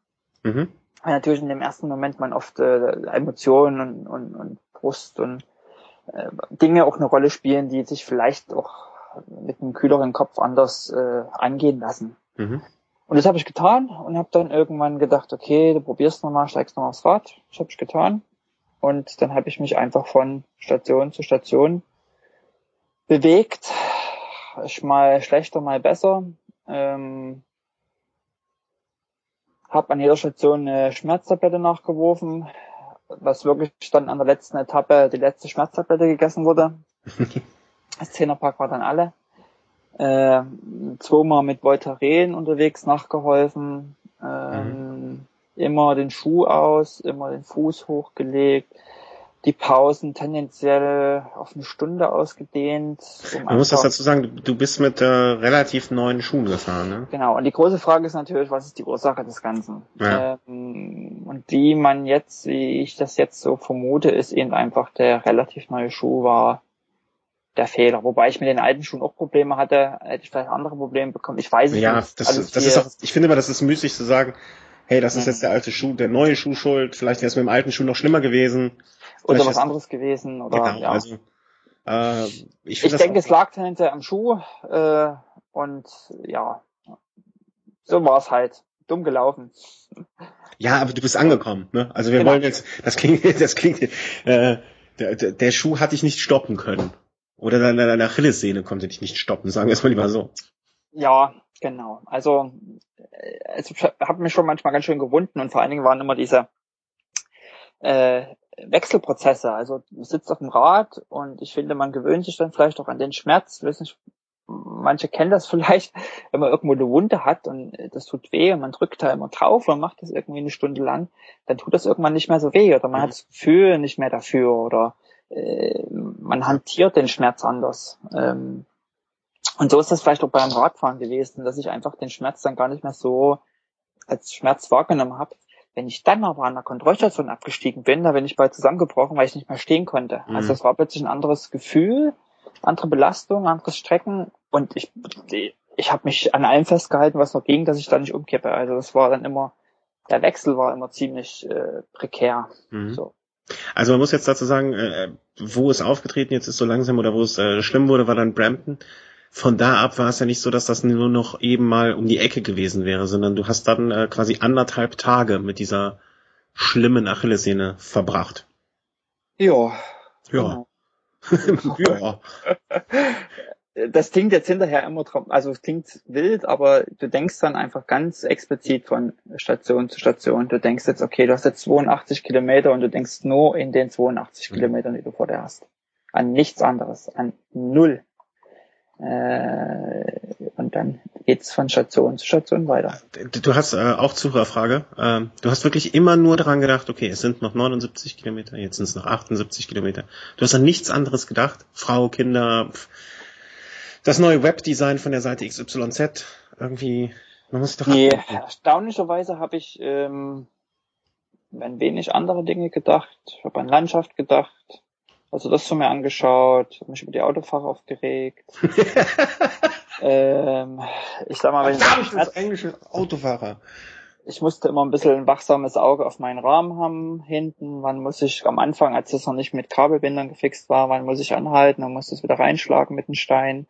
Mhm. Weil natürlich in dem ersten Moment man oft äh, Emotionen und, und, und Brust und äh, Dinge auch eine Rolle spielen, die sich vielleicht auch mit einem kühleren Kopf anders äh, angehen lassen. Mhm. Und das habe ich getan und habe dann irgendwann gedacht, okay, du probierst nochmal, steigst nochmal aufs Rad. Das habe ich getan. Und dann habe ich mich einfach von Station zu Station bewegt. Ich mal schlechter, mal besser. Ähm, habe an jeder Station eine Schmerztablette nachgeworfen, was wirklich dann an der letzten Etappe die letzte Schmerztablette gegessen wurde. <laughs> Das Zehnerpack war dann alle. Äh, zweimal mit Voltaren unterwegs nachgeholfen. Ähm, mhm. Immer den Schuh aus, immer den Fuß hochgelegt. Die Pausen tendenziell auf eine Stunde ausgedehnt. Um Man muss das dazu sagen, du bist mit äh, relativ neuen Schuhen gefahren, ne? Genau, und die große Frage ist natürlich, was ist die Ursache des Ganzen? Ja. Ähm, und wie man jetzt, wie ich das jetzt so vermute, ist eben einfach der relativ neue Schuh war der Fehler. Wobei ich mit den alten Schuhen auch Probleme hatte, hätte ich vielleicht andere Probleme bekommen. Ich weiß es ja, nicht. Ja, das, das ist auch, ich finde immer, das ist müßig zu sagen, hey, das ist mhm. jetzt der alte Schuh, der neue Schuh schuld, vielleicht wäre es mit dem alten Schuh noch schlimmer gewesen. Oder was anderes gewesen, oder, genau, ja. also, äh, ich, ich denke, es lag dahinter am Schuh, äh, und, ja, so war es halt. Dumm gelaufen. Ja, aber du bist angekommen, ne? Also wir genau. wollen jetzt, das klingt, <laughs> das klingt, äh, der, der Schuh hat dich nicht stoppen können. Oder deine, deine Achillessehne konnte dich nicht stoppen, sagen wir es mal lieber so. Ja, genau. Also, äh, ich habe mich schon manchmal ganz schön gewunden und vor allen Dingen waren immer diese äh, Wechselprozesse. Also du sitzt auf dem Rad und ich finde, man gewöhnt sich dann vielleicht auch an den Schmerz. Weiß nicht, manche kennen das <laughs> vielleicht, wenn man irgendwo eine Wunde hat und das tut weh und man drückt da immer drauf und macht das irgendwie eine Stunde lang, dann tut das irgendwann nicht mehr so weh oder man mhm. hat das Gefühl nicht mehr dafür oder äh, man hantiert den Schmerz anders. Ähm, und so ist das vielleicht auch beim Radfahren gewesen, dass ich einfach den Schmerz dann gar nicht mehr so als Schmerz wahrgenommen habe. Wenn ich dann aber an der Kontrollstation abgestiegen bin, da bin ich bald zusammengebrochen, weil ich nicht mehr stehen konnte. Mhm. Also es war plötzlich ein anderes Gefühl, andere Belastung, anderes Strecken und ich, ich habe mich an allem festgehalten, was noch ging, dass ich da nicht umkippe. Also das war dann immer, der Wechsel war immer ziemlich äh, prekär. Mhm. So. Also man muss jetzt dazu sagen, äh, wo es aufgetreten jetzt ist so langsam oder wo es äh, schlimm wurde, war dann Brampton. Von da ab war es ja nicht so, dass das nur noch eben mal um die Ecke gewesen wäre, sondern du hast dann äh, quasi anderthalb Tage mit dieser schlimmen Achillessehne verbracht. Ja. Ja. Genau. <laughs> ja. <laughs> das klingt jetzt hinterher immer, also es klingt wild, aber du denkst dann einfach ganz explizit von Station zu Station. Du denkst jetzt, okay, du hast jetzt 82 Kilometer und du denkst nur in den 82 mhm. Kilometern, die du vor dir hast. An nichts anderes, an null. Äh, und dann geht's von Station zu Station weiter. Du hast äh, auch Zuhörerfrage. Ähm, du hast wirklich immer nur daran gedacht, okay, es sind noch 79 Kilometer, jetzt sind es noch 78 Kilometer. Du hast an nichts anderes gedacht. Frau, Kinder, das neue Webdesign von der Seite XYZ, irgendwie, man muss doch. Nee, erstaunlicherweise habe ich ähm, an wenig andere Dinge gedacht. Ich habe an Landschaft gedacht. Also das von mir angeschaut, mich über die Autofahrer aufgeregt. <laughs> ähm, ich sag mal, wenn ich das englische Autofahrer. Ich musste immer ein bisschen ein wachsames Auge auf meinen Rahmen haben hinten. Wann muss ich am Anfang, als es noch nicht mit Kabelbindern gefixt war, wann muss ich anhalten, dann muss es wieder reinschlagen mit dem Stein.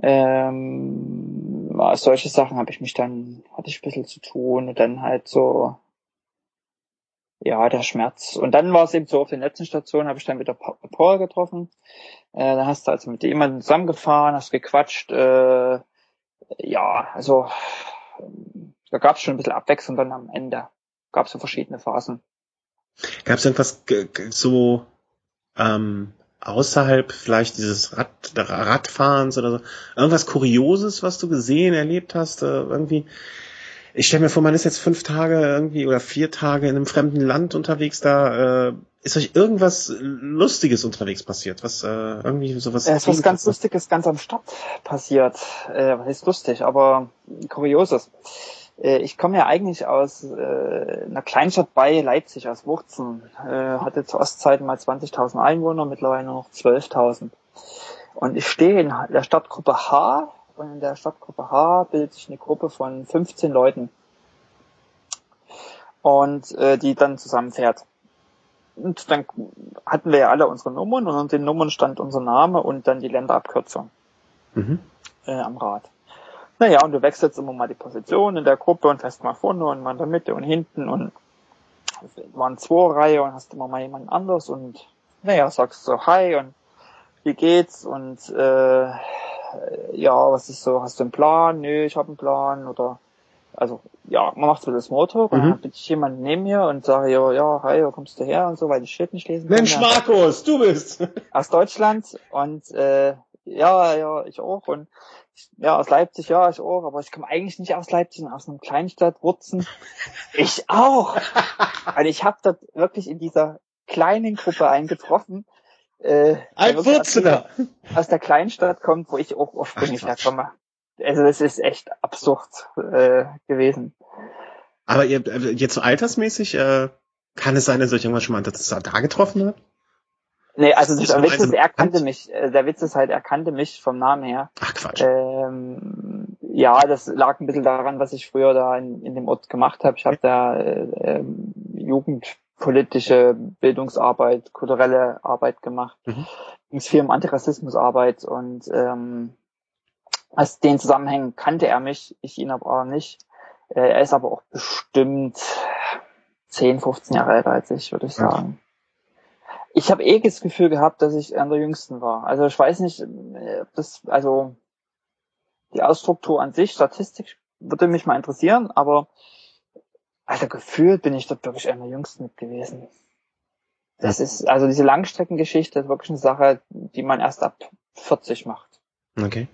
Ähm, solche Sachen habe ich mich dann, hatte ich ein bisschen zu tun und dann halt so ja, der Schmerz. Und dann war es eben so, auf den letzten Stationen habe ich dann wieder Paul getroffen. Äh, da hast du also mit jemandem zusammengefahren, hast gequatscht. Äh, ja, also da gab es schon ein bisschen Abwechslung dann am Ende. Gab es so verschiedene Phasen. Gab es irgendwas so ähm, außerhalb vielleicht dieses Rad, Radfahrens oder so? Irgendwas Kurioses, was du gesehen, erlebt hast? Äh, irgendwie ich stelle mir vor, man ist jetzt fünf Tage irgendwie oder vier Tage in einem fremden Land unterwegs, da äh, ist euch irgendwas Lustiges unterwegs passiert? Was äh, irgendwie sowas? Es ist was ganz Lustiges ganz am Start passiert. Äh, was ist lustig, aber kurioses. Äh, ich komme ja eigentlich aus äh, einer Kleinstadt bei Leipzig, aus Wurzen. Äh, hatte zur Ostzeiten mal 20.000 Einwohner, mittlerweile nur noch 12.000. Und ich stehe in der Stadtgruppe H und in der Stadtgruppe H bildet sich eine Gruppe von 15 Leuten. Und äh, die dann zusammenfährt. Und dann hatten wir ja alle unsere Nummern und unter den Nummern stand unser Name und dann die Länderabkürzung mhm. äh, am Rad. Naja, und du wechselst immer mal die Position in der Gruppe und fährst mal vorne und mal in der Mitte und hinten und waren zwei Reihe und hast immer mal jemand anders und naja, sagst so Hi und wie geht's und äh, ja, was ist so, hast du einen Plan? Nö, ich habe einen Plan oder also ja, man macht so das Motor und mhm. dann bin ich jemand neben mir und sage, ja, ja, hi, wo kommst du her und so, weil ich Schild nicht lesen kann. Mensch, Markus, du bist! <laughs> Aus Deutschland und äh, ja, ja, ich auch und ja, aus Leipzig, ja, ich auch, aber ich komme eigentlich nicht aus Leipzig, sondern aus einer Kleinstadt, Wurzen. <laughs> ich auch! Weil ich habe dort wirklich in dieser kleinen Gruppe eingetroffen äh, ein Wurzeler. Aus der Kleinstadt kommt, wo ich auch ursprünglich herkomme. Also das ist echt absurd äh, gewesen. Aber ihr, äh, jetzt so altersmäßig, äh, kann es sein, dass euch irgendwann schon mal das da getroffen habt? Nee, also der Witz ist, er kannte mich, äh, der Witz ist halt, er kannte mich vom Namen her. Ach Quatsch. Ähm, ja, das lag ein bisschen daran, was ich früher da in, in dem Ort gemacht habe. Ich habe da äh, ähm, Jugend politische Bildungsarbeit, kulturelle Arbeit gemacht. Mhm. Ging es viel um Antirassismusarbeit und ähm, aus den Zusammenhängen kannte er mich, ich ihn aber auch nicht. Äh, er ist aber auch bestimmt 10, 15 Jahre älter als ich, würde ich sagen. Ich habe eh das Gefühl gehabt, dass ich einer der Jüngsten war. Also ich weiß nicht, äh, das, also die Ausstruktur an sich, Statistik würde mich mal interessieren, aber also gefühlt bin ich dort wirklich einer Jüngsten mit gewesen. Das ist, also diese Langstreckengeschichte ist wirklich eine Sache, die man erst ab 40 macht. Okay.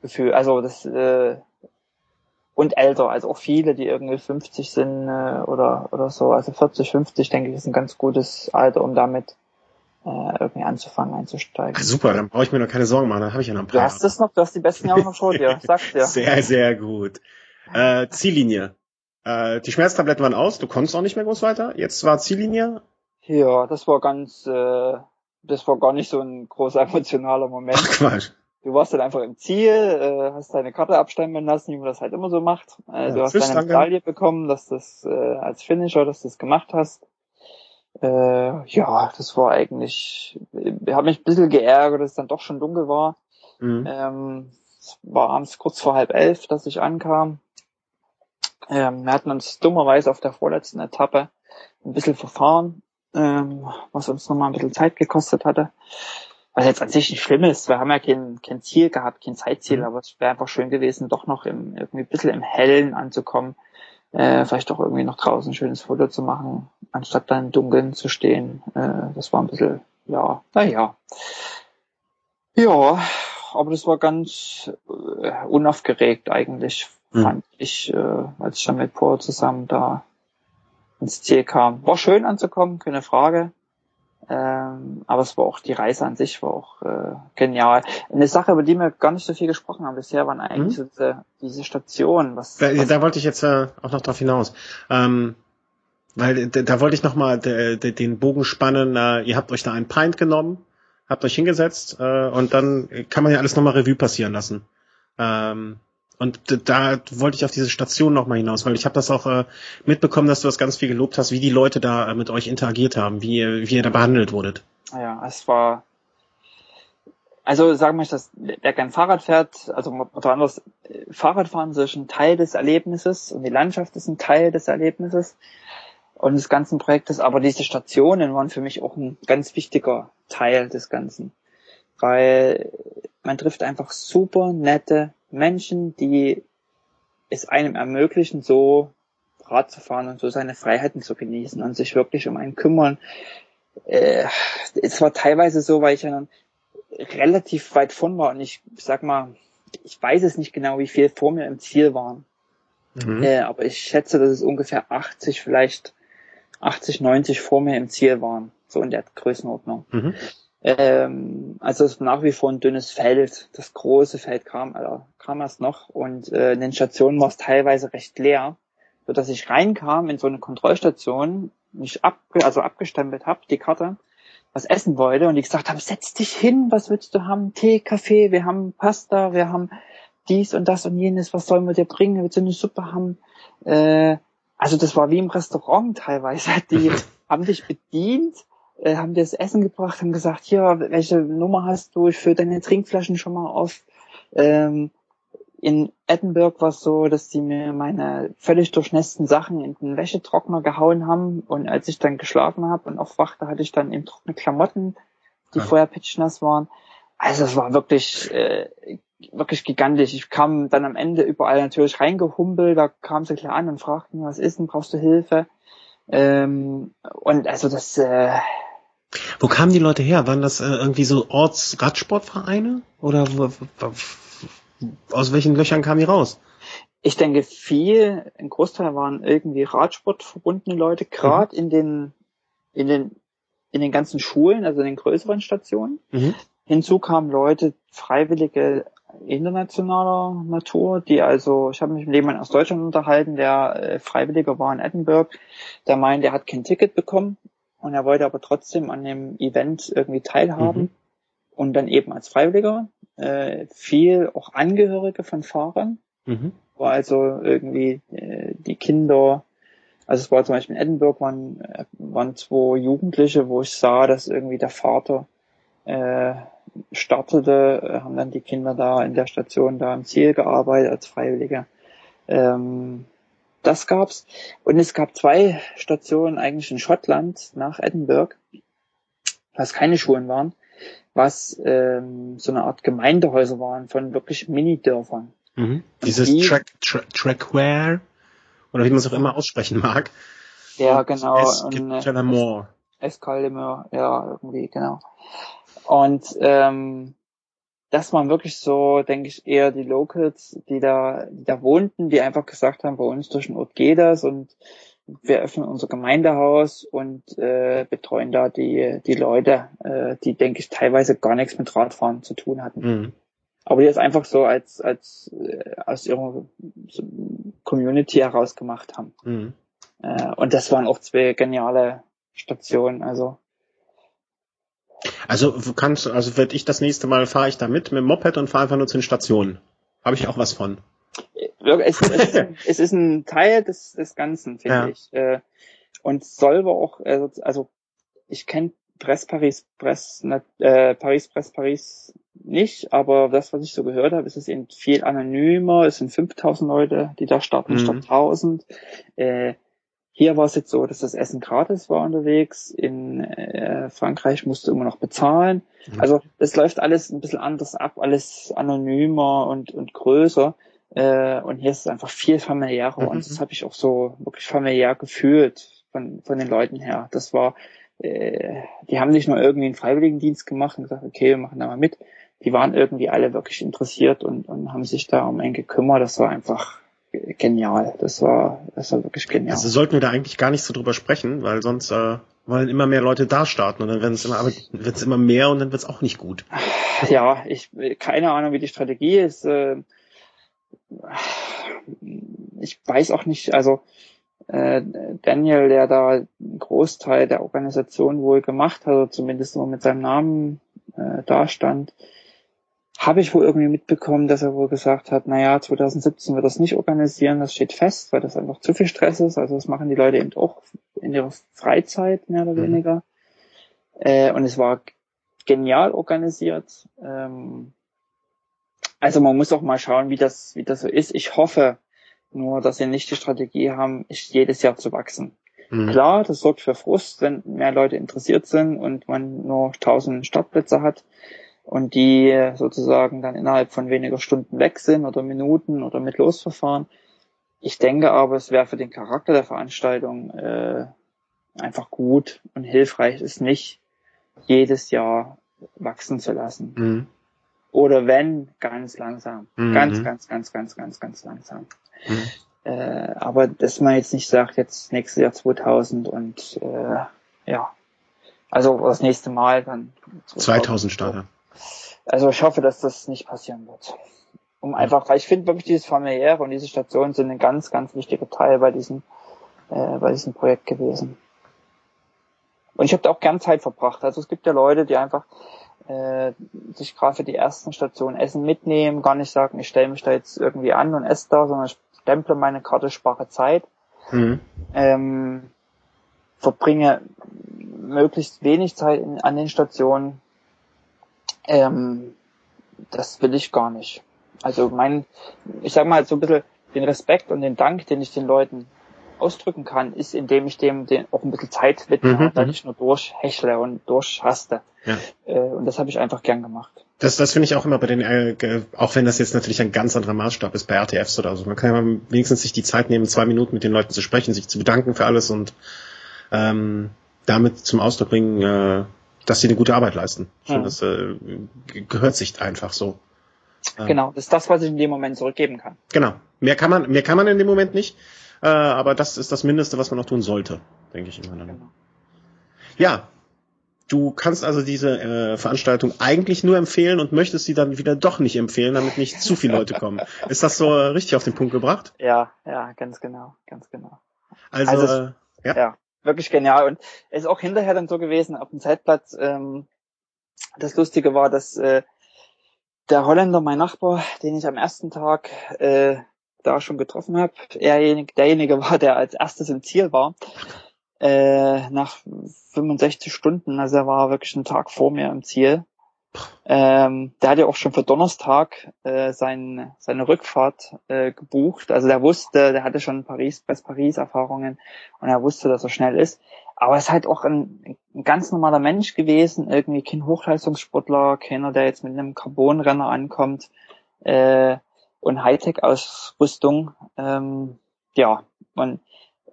Gefühl, also das, äh, und älter, also auch viele, die irgendwie 50 sind äh, oder, oder so. Also 40, 50, denke ich, ist ein ganz gutes Alter, um damit äh, irgendwie anzufangen, einzusteigen. Ach, super, dann brauche ich mir noch keine Sorgen machen, dann habe ich ja noch ein paar. Du hast es noch, du hast die besten Jahre noch vor dir, <laughs> sag's dir. Sehr, sehr gut. Äh, Ziellinie. Äh, die Schmerztabletten waren aus, du konntest auch nicht mehr groß weiter. Jetzt war Ziellinie. Ja, das war ganz, äh, das war gar nicht so ein großer <laughs> emotionaler Moment. Ach Quatsch. Du warst dann einfach im Ziel, äh, hast deine Karte abstempeln lassen, wie man das halt immer so macht. Äh, ja, du hast deine Medaille bekommen, dass das äh, als Finisher, dass du das gemacht hast. Äh, ja, das war eigentlich, ich habe mich ein bisschen geärgert, dass es dann doch schon dunkel war. Mhm. Ähm, es war abends kurz vor halb elf, dass ich ankam. Ähm, wir hatten uns dummerweise auf der vorletzten Etappe ein bisschen verfahren, ähm, was uns nochmal ein bisschen Zeit gekostet hatte. Was jetzt an sich nicht schlimm ist. Wir haben ja kein, kein Ziel gehabt, kein Zeitziel, mhm. aber es wäre einfach schön gewesen, doch noch im, irgendwie ein bisschen im Hellen anzukommen. Äh, vielleicht doch irgendwie noch draußen ein schönes Foto zu machen, anstatt dann im Dunkeln zu stehen. Äh, das war ein bisschen, ja, naja. Ja, aber das war ganz äh, unaufgeregt eigentlich, mhm. fand ich, äh, als ich dann mit Paul zusammen da ins Ziel kam. War schön anzukommen, keine Frage. Ähm, aber es war auch, die Reise an sich war auch äh, genial. Eine Sache, über die wir gar nicht so viel gesprochen haben bisher, waren eigentlich mhm. diese, diese Stationen. Was, da, was da wollte ich jetzt äh, auch noch drauf hinaus. Ähm, weil da, da wollte ich noch mal de, de, den Bogen spannen. Äh, ihr habt euch da einen Pint genommen, habt euch hingesetzt äh, und dann kann man ja alles nochmal Revue passieren lassen. Ähm, und da wollte ich auf diese Station nochmal hinaus, weil ich habe das auch äh, mitbekommen, dass du das ganz viel gelobt hast, wie die Leute da äh, mit euch interagiert haben, wie, wie ihr da behandelt wurdet. Ja, es war, also sagen wir dass wer gern Fahrrad fährt, also oder anders, Fahrradfahren ist ein Teil des Erlebnisses und die Landschaft ist ein Teil des Erlebnisses und des ganzen Projektes, aber diese Stationen waren für mich auch ein ganz wichtiger Teil des Ganzen, weil man trifft einfach super nette Menschen, die es einem ermöglichen, so Rad zu fahren und so seine Freiheiten zu genießen und sich wirklich um einen kümmern. Äh, es war teilweise so, weil ich ja dann relativ weit von war und ich sag mal, ich weiß es nicht genau, wie viel vor mir im Ziel waren. Mhm. Äh, aber ich schätze, dass es ungefähr 80, vielleicht 80, 90 vor mir im Ziel waren. So in der Größenordnung. Mhm. Ähm, also es ist nach wie vor ein dünnes Feld. Das große Feld kam, also kam erst noch und äh, in den Stationen war es teilweise recht leer, so dass ich reinkam in so eine Kontrollstation, mich ab, also abgestempelt habe, die Karte, was essen wollte und ich gesagt habe, setz dich hin, was willst du haben? Tee, Kaffee, wir haben Pasta, wir haben dies und das und jenes, was sollen wir dir bringen? Willst du eine Suppe haben? Äh, also das war wie im Restaurant teilweise. <laughs> Die <laughs> haben dich bedient äh, haben dir das Essen gebracht, haben gesagt, hier, welche Nummer hast du? Ich fülle deine Trinkflaschen schon mal auf. Ähm, in Edinburgh war es so, dass die mir meine völlig durchnässten Sachen in den Wäschetrockner gehauen haben und als ich dann geschlafen habe und aufwachte, hatte ich dann eben trockene Klamotten, die ja. vorher pitchnass waren. Also es war wirklich äh, wirklich gigantisch. Ich kam dann am Ende überall natürlich reingehumpelt, da kam sie klar an und fragten, was ist denn, brauchst du Hilfe? Ähm, und also das äh, wo kamen die Leute her? Waren das äh, irgendwie so Orts-Radsportvereine? Oder aus welchen Löchern kamen die raus? Ich denke, viel, ein Großteil waren irgendwie Radsport verbundene Leute, gerade mhm. in den, in den, in den ganzen Schulen, also in den größeren Stationen. Mhm. Hinzu kamen Leute, Freiwillige internationaler Natur, die also, ich habe mich mit jemandem aus Deutschland unterhalten, der äh, Freiwilliger war in Edinburgh, der meint, er hat kein Ticket bekommen und er wollte aber trotzdem an dem Event irgendwie teilhaben mhm. und dann eben als Freiwilliger. Äh, viel auch Angehörige von Fahrern, mhm. war also irgendwie äh, die Kinder, also es war zum Beispiel in Edinburgh waren, äh, waren zwei Jugendliche, wo ich sah, dass irgendwie der Vater äh, startete, äh, haben dann die Kinder da in der Station da im Ziel gearbeitet als Freiwillige. Ähm, das gab's. Und es gab zwei Stationen eigentlich in Schottland nach Edinburgh, was keine Schulen waren, was ähm, so eine Art Gemeindehäuser waren von wirklich Mini-Dörfern. Mhm. Dieses die, Track, Tra Trackware oder wie man es auch immer aussprechen mag. Ja, genau. Escalamore. Escalamore, ja, irgendwie, genau. Und ähm, das waren wirklich so, denke ich, eher die Locals, die da, die da wohnten, die einfach gesagt haben, bei uns durch den Ort geht das und wir öffnen unser Gemeindehaus und äh, betreuen da die, die Leute, äh, die, denke ich, teilweise gar nichts mit Radfahren zu tun hatten. Mhm. Aber die es einfach so als, als äh, aus ihrer Community heraus gemacht haben. Mhm. Äh, und das waren auch zwei geniale Stationen. Also also kannst, also werde ich das nächste Mal fahre ich da mit mit dem Moped und fahre einfach nur zu den Stationen. Habe ich auch was von. Es, es, <laughs> es ist ein Teil des, des Ganzen, finde ja. ich. Äh, und soll wir auch, also, also ich kenne Press Paris, Press, äh, Paris, Press Paris nicht, aber das, was ich so gehört habe, ist es eben viel anonymer. Es sind 5000 Leute, die da starten, mhm. statt 1000. Äh, hier war es jetzt so, dass das Essen gratis war unterwegs. In äh, Frankreich musste immer noch bezahlen. Mhm. Also das läuft alles ein bisschen anders ab, alles anonymer und, und größer. Äh, und hier ist es einfach viel familiärer. Mhm. Und das habe ich auch so wirklich familiär gefühlt von, von den Leuten her. Das war, äh, die haben nicht nur irgendwie einen Freiwilligendienst gemacht und gesagt, okay, wir machen da mal mit. die waren irgendwie alle wirklich interessiert und, und haben sich da um einen gekümmert. Das war einfach genial. Das war, das war wirklich genial. Also sollten wir da eigentlich gar nicht so drüber sprechen, weil sonst äh, wollen immer mehr Leute da starten und dann werden es immer, wird's immer mehr und dann wird es auch nicht gut. Ja, ich keine Ahnung, wie die Strategie ist. Äh, ich weiß auch nicht, also äh, Daniel, der da einen Großteil der Organisation wohl gemacht hat, oder zumindest nur mit seinem Namen äh, dastand, habe ich wohl irgendwie mitbekommen, dass er wohl gesagt hat, naja, 2017 wird das nicht organisieren, das steht fest, weil das einfach zu viel Stress ist. Also das machen die Leute eben auch in ihrer Freizeit, mehr oder mhm. weniger. Äh, und es war genial organisiert. Ähm, also man muss auch mal schauen, wie das, wie das so ist. Ich hoffe nur, dass sie nicht die Strategie haben, jedes Jahr zu wachsen. Mhm. Klar, das sorgt für Frust, wenn mehr Leute interessiert sind und man nur 1000 Startplätze hat und die sozusagen dann innerhalb von weniger Stunden weg sind oder Minuten oder mit Losverfahren. Ich denke aber, es wäre für den Charakter der Veranstaltung äh, einfach gut und hilfreich, es nicht jedes Jahr wachsen zu lassen. Mhm. Oder wenn, ganz langsam. Mhm. Ganz, ganz, ganz, ganz, ganz, ganz langsam. Mhm. Äh, aber dass man jetzt nicht sagt, jetzt nächstes Jahr 2000 und äh, ja, also das nächste Mal dann 2000 Starter. Also ich hoffe, dass das nicht passieren wird. Um einfach, weil ich finde wirklich dieses familiäre und diese Stationen sind ein ganz, ganz wichtiger Teil bei diesem, äh, bei diesem Projekt gewesen. Und ich habe da auch gern Zeit verbracht. Also es gibt ja Leute, die einfach äh, sich gerade für die ersten Stationen Essen mitnehmen, gar nicht sagen, ich stelle mich da jetzt irgendwie an und esse da, sondern ich stemple meine Karte, spare Zeit. Mhm. Ähm, verbringe möglichst wenig Zeit in, an den Stationen, ähm, das will ich gar nicht. Also mein, ich sag mal so ein bisschen den Respekt und den Dank, den ich den Leuten ausdrücken kann, ist, indem ich dem den auch ein bisschen Zeit widme mhm, und dann mhm. nicht nur durchhechle und durchhaste. Ja. Äh, und das habe ich einfach gern gemacht. Das, das finde ich auch immer bei den, äh, auch wenn das jetzt natürlich ein ganz anderer Maßstab ist bei RTFs oder so. Man kann ja wenigstens sich die Zeit nehmen, zwei Minuten mit den Leuten zu sprechen, sich zu bedanken für alles und ähm, damit zum Ausdruck bringen, äh, dass sie eine gute Arbeit leisten. Finde, das äh, gehört sich einfach so. Genau, das ist das, was ich in dem Moment zurückgeben kann. Genau. Mehr kann man, mehr kann man in dem Moment nicht, äh, aber das ist das Mindeste, was man noch tun sollte, denke ich immer. Genau. Ja, du kannst also diese äh, Veranstaltung eigentlich nur empfehlen und möchtest sie dann wieder doch nicht empfehlen, damit nicht zu viele Leute kommen. <laughs> Ist das so richtig auf den Punkt gebracht? Ja, ja, ganz genau, ganz genau. Also, also äh, ja. ja wirklich genial. Und es ist auch hinterher dann so gewesen, auf dem Zeitplatz, ähm, das Lustige war, dass äh, der Holländer, mein Nachbar, den ich am ersten Tag äh, da schon getroffen habe, derjenige, derjenige <laughs> war, der als erstes im Ziel war, äh, nach 65 Stunden, also er war wirklich einen Tag vor mir im Ziel. Ähm, der hat ja auch schon für Donnerstag äh, sein, seine Rückfahrt äh, gebucht. Also der wusste, der hatte schon Paris, Paris-Erfahrungen und er wusste, dass er schnell ist. Aber er ist halt auch ein, ein ganz normaler Mensch gewesen, irgendwie kein Hochleistungssportler, keiner, der jetzt mit einem Carbonrenner ankommt äh, und Hightech-Ausrüstung. Ähm, ja, und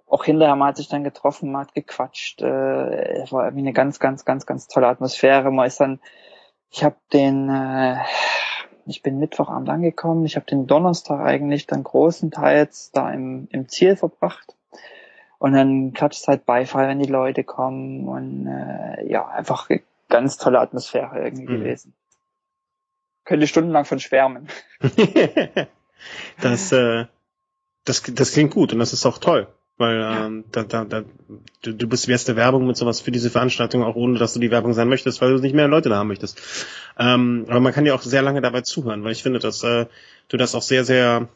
auch hinterher man hat sich dann getroffen, man hat gequatscht. Äh, es war irgendwie eine ganz, ganz, ganz, ganz tolle Atmosphäre. Man ist dann ich habe den, äh, ich bin Mittwochabend angekommen. Ich habe den Donnerstag eigentlich dann großenteils da im, im Ziel verbracht. Und dann klatscht halt Beifall, wenn die Leute kommen. Und äh, ja, einfach ganz tolle Atmosphäre irgendwie mhm. gewesen. Könnte stundenlang von schwärmen. <laughs> das, äh, das, das klingt gut und das ist auch toll. Weil ähm, da, da, da, du, du bist wärst der Werbung mit sowas für diese Veranstaltung, auch ohne dass du die Werbung sein möchtest, weil du nicht mehr Leute da haben möchtest. Ähm, aber man kann ja auch sehr lange dabei zuhören, weil ich finde, dass äh, du das auch sehr, sehr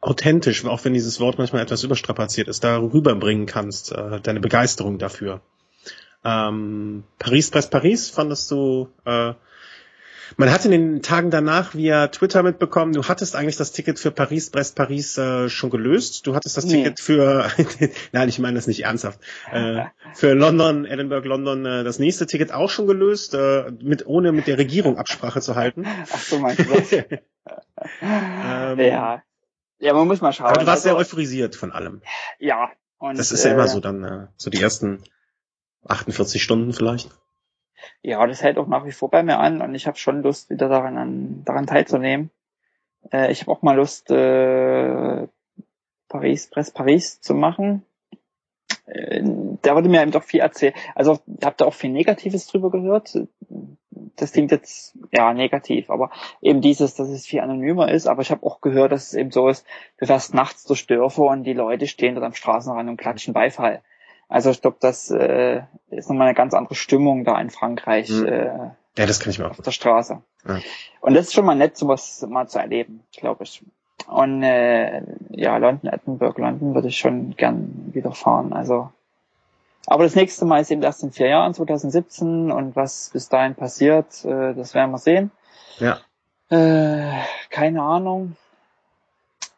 authentisch, auch wenn dieses Wort manchmal etwas überstrapaziert ist, da rüberbringen kannst, äh, deine Begeisterung dafür. Ähm, Paris Press Paris fandest du äh, man hat in den Tagen danach via Twitter mitbekommen, du hattest eigentlich das Ticket für Paris, Brest, Paris äh, schon gelöst. Du hattest das nee. Ticket für, <laughs> nein, ich meine das nicht ernsthaft, äh, für London, Edinburgh, London äh, das nächste Ticket auch schon gelöst, äh, mit ohne mit der Regierung Absprache zu halten. Ach so, meinst du das? <laughs> ähm, ja. Ja, man muss mal schauen. Aber du warst also, sehr euphorisiert von allem. Ja. Und, das ist ja äh, immer so dann, äh, so die ersten 48 Stunden vielleicht. Ja, das hält auch nach wie vor bei mir an und ich habe schon Lust, wieder daran, an, daran teilzunehmen. Äh, ich habe auch mal Lust, äh, Paris, Press Paris zu machen. Äh, da wurde mir eben doch viel erzählt. Also habe da auch viel Negatives drüber gehört. Das klingt jetzt ja negativ, aber eben dieses, dass es viel anonymer ist. Aber ich habe auch gehört, dass es eben so ist, du fährst nachts durch Dörfer und die Leute stehen dort am Straßenrand und klatschen Beifall. Also ich glaube, das äh, ist nochmal eine ganz andere Stimmung da in Frankreich. Mhm. Äh, ja, das kann ich mir auch. Auf der Straße. Ja. Und das ist schon mal nett, sowas mal zu erleben, glaube ich. Und äh, ja, London, Edinburgh, London würde ich schon gern wieder fahren. Also, aber das nächste Mal ist eben erst in vier Jahren, 2017, und was bis dahin passiert, äh, das werden wir sehen. Ja. Äh, keine Ahnung.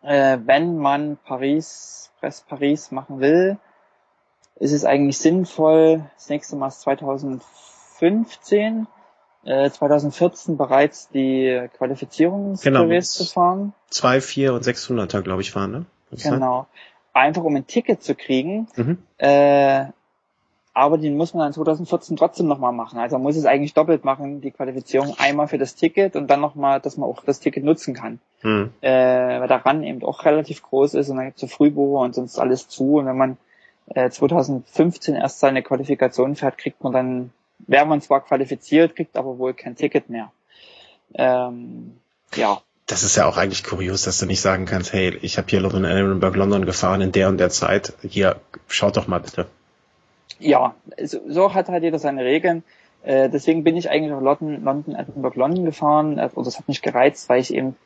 Äh, wenn man Paris, Press Paris machen will, ist es eigentlich sinnvoll, das nächste Mal ist 2015, äh, 2014 bereits die Qualifizierung genau, zu fahren. 2, 4 und 600er, glaube ich, waren, ne? Genau. Einfach um ein Ticket zu kriegen. Mhm. Äh, aber den muss man dann 2014 trotzdem nochmal machen. Also man muss es eigentlich doppelt machen, die Qualifizierung einmal für das Ticket und dann nochmal, dass man auch das Ticket nutzen kann. Mhm. Äh, weil der Run eben auch relativ groß ist und dann gibt es so Frühbucher und sonst alles zu. Und wenn man äh, 2015 erst seine Qualifikation fährt, kriegt man dann, wäre man zwar qualifiziert, kriegt aber wohl kein Ticket mehr. Ähm, ja. Das ist ja auch eigentlich kurios, dass du nicht sagen kannst, hey, ich habe hier London Edinburgh London gefahren in der und der Zeit. Hier, schaut doch mal bitte. Ja, so, so hat halt jeder seine Regeln. Äh, deswegen bin ich eigentlich auf London, London, Edinburgh, London gefahren. Äh, und das hat mich gereizt, weil ich eben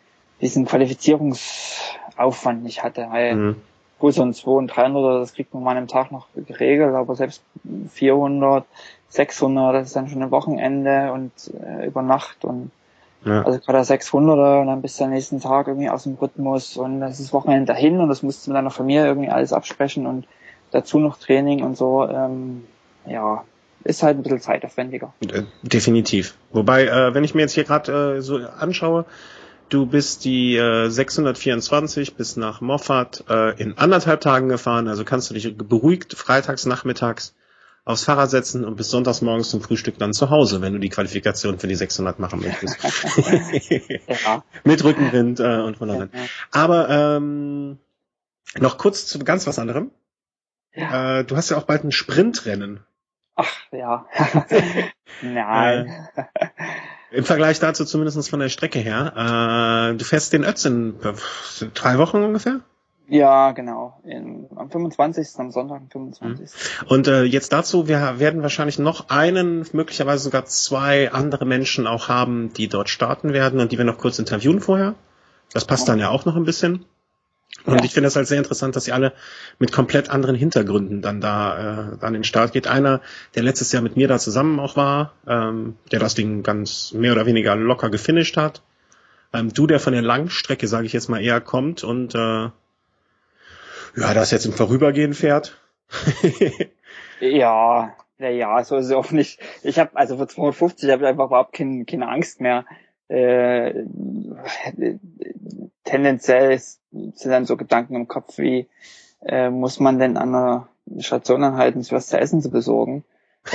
diesen Qualifizierungsaufwand nicht hatte. Weil mhm. Gut, so ein 200 und 300, das kriegt man mal einem Tag noch geregelt, aber selbst 400, 600, das ist dann schon ein Wochenende und äh, über Nacht und ja. also gerade 600er und dann bis der nächsten Tag irgendwie aus dem Rhythmus und das ist Wochenende dahin und das musst du mit deiner Familie irgendwie alles absprechen und dazu noch Training und so, ähm, ja, ist halt ein bisschen zeitaufwendiger. Äh, definitiv. Wobei, äh, wenn ich mir jetzt hier gerade äh, so anschaue, Du bist die äh, 624 bis nach Moffat äh, in anderthalb Tagen gefahren, also kannst du dich beruhigt freitags nachmittags aufs Fahrrad setzen und bis sonntags morgens zum Frühstück dann zu Hause, wenn du die Qualifikation für die 600 machen möchtest. <laughs> ja. Mit Rückenwind äh, und von Ja. Aber ähm, noch kurz zu ganz was anderem. Ja. Äh, du hast ja auch bald ein Sprintrennen. Ach ja. <laughs> <laughs> Nein. Äh, Im Vergleich dazu zumindest von der Strecke her. Äh, du fährst den Ötz in drei Wochen ungefähr? Ja, genau. In, am 25. am Sonntag, am 25. Mhm. Und äh, jetzt dazu, wir werden wahrscheinlich noch einen, möglicherweise sogar zwei andere Menschen auch haben, die dort starten werden und die wir noch kurz interviewen vorher. Das passt dann ja auch noch ein bisschen. Und ja. ich finde das halt sehr interessant, dass sie alle mit komplett anderen Hintergründen dann da äh, an den Start geht. Einer, der letztes Jahr mit mir da zusammen auch war, ähm, der das Ding ganz mehr oder weniger locker gefinisht hat. Ähm, du, der von der Langstrecke, sage ich jetzt mal, eher kommt und äh, ja, das jetzt im Vorübergehen fährt. <laughs> ja, ja, ja, so ist es auch nicht. Ich habe also für 250 habe ich einfach überhaupt keine, keine Angst mehr. Äh, tendenziell sind dann so Gedanken im Kopf wie, äh, muss man denn an einer Station anhalten, sich was zu essen zu besorgen?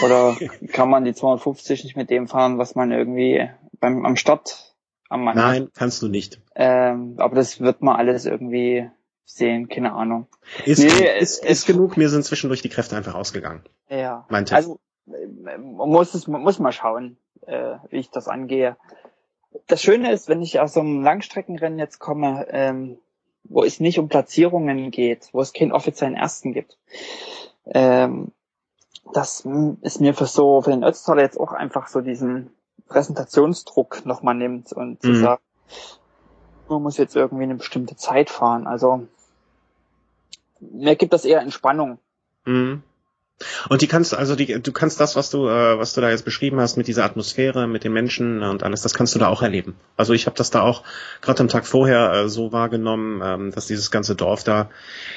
Oder <laughs> kann man die 250 nicht mit dem fahren, was man irgendwie beim am Start am Mann Nein, hat? kannst du nicht. Ähm, aber das wird man alles irgendwie sehen, keine Ahnung. Ist, nee, ist, ist genug, mir sind zwischendurch die Kräfte einfach ausgegangen. Ja. Mein Tipp. Also man muss es, man muss mal schauen, äh, wie ich das angehe. Das Schöne ist, wenn ich aus so einem Langstreckenrennen jetzt komme, ähm, wo es nicht um Platzierungen geht, wo es keinen offiziellen Ersten gibt, ähm, das ist mir für so, für den Ötztaler jetzt auch einfach so diesen Präsentationsdruck nochmal nimmt und mhm. zu sagen, man muss jetzt irgendwie eine bestimmte Zeit fahren. Also mir gibt das eher Entspannung. Mhm. Und die kannst also die du kannst das was du äh, was du da jetzt beschrieben hast mit dieser Atmosphäre mit den Menschen und alles das kannst du da auch erleben. Also ich habe das da auch gerade am Tag vorher äh, so wahrgenommen, ähm, dass dieses ganze Dorf da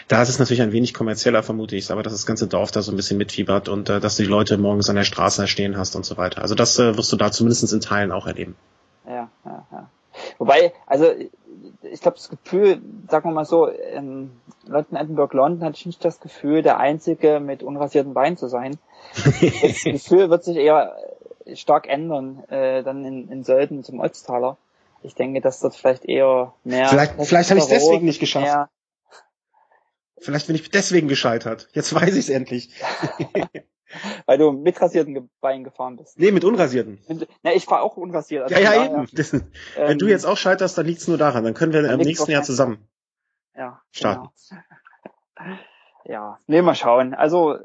da ist es natürlich ein wenig kommerzieller vermute ich, aber dass das ganze Dorf da so ein bisschen mitfiebert und äh, dass du die Leute morgens an der Straße stehen hast und so weiter. Also das äh, wirst du da zumindest in Teilen auch erleben. Ja, ja, ja. Wobei also ich glaube, das Gefühl, sagen wir mal so, in London, Edinburgh, London hatte ich nicht das Gefühl, der Einzige mit unrasierten Beinen zu sein. <laughs> das Gefühl wird sich eher stark ändern, äh, dann in, in Sölden zum Ötztaler. Ich denke, dass dort vielleicht eher mehr. Vielleicht, vielleicht habe ich es deswegen nicht geschafft. Mehr, Vielleicht bin ich deswegen gescheitert. Jetzt weiß ich es endlich. <laughs> <laughs> weil du mit rasierten Beinen gefahren bist. nee, mit unrasierten. Na, ich fahre auch unrasiert. also Ja, ja, eben. Das, ähm, wenn du jetzt auch scheiterst, dann liegt's nur daran. Dann können wir im nächsten Jahr zusammen. ja, starten. Genau. <laughs> Ja, nee, mal schauen. Also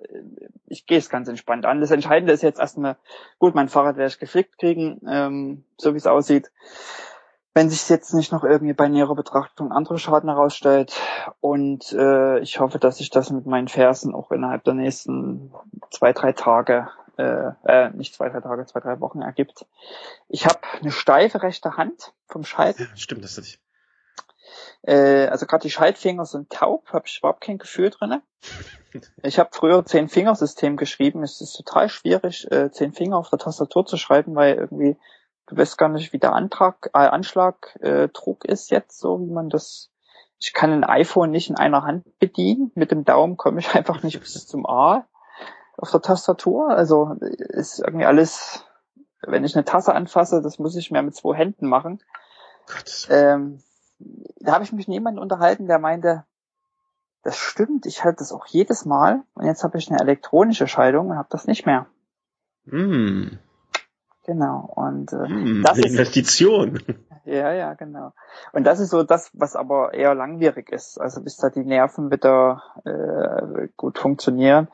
ich gehe es ganz entspannt an. Das Entscheidende ist jetzt erstmal, gut, mein Fahrrad werde ich geflickt kriegen, ähm, so wie es aussieht. Wenn sich jetzt nicht noch irgendwie bei näherer Betrachtung andere Schaden herausstellt. Und äh, ich hoffe, dass sich das mit meinen Fersen auch innerhalb der nächsten zwei, drei Tage, äh, äh, nicht zwei, drei Tage, zwei, drei Wochen ergibt. Ich habe eine steife rechte Hand vom Schalten. Ja, stimmt, das hatte ich. Äh, also gerade die Schaltfinger sind taub, habe ich überhaupt kein Gefühl drinne. Ich habe früher Zehn-Finger-System geschrieben. Es ist total schwierig, äh, zehn Finger auf der Tastatur zu schreiben, weil irgendwie du weißt gar nicht, wie der Antrag, äh, Anschlag, äh, Druck ist jetzt so, wie man das. Ich kann ein iPhone nicht in einer Hand bedienen. Mit dem Daumen komme ich <laughs> einfach nicht bis zum A auf der Tastatur. Also ist irgendwie alles, wenn ich eine Tasse anfasse, das muss ich mehr mit zwei Händen machen. Ähm, da habe ich mich mit jemandem unterhalten, der meinte, das stimmt, ich halte das auch jedes Mal und jetzt habe ich eine elektronische Schaltung und habe das nicht mehr. Hm. Genau. Und äh, Hm. Das Eine ist- Investition. <laughs> ja, ja, genau. Und das ist so das, was aber eher langwierig ist. Also bis da die Nerven wieder äh, gut funktionieren.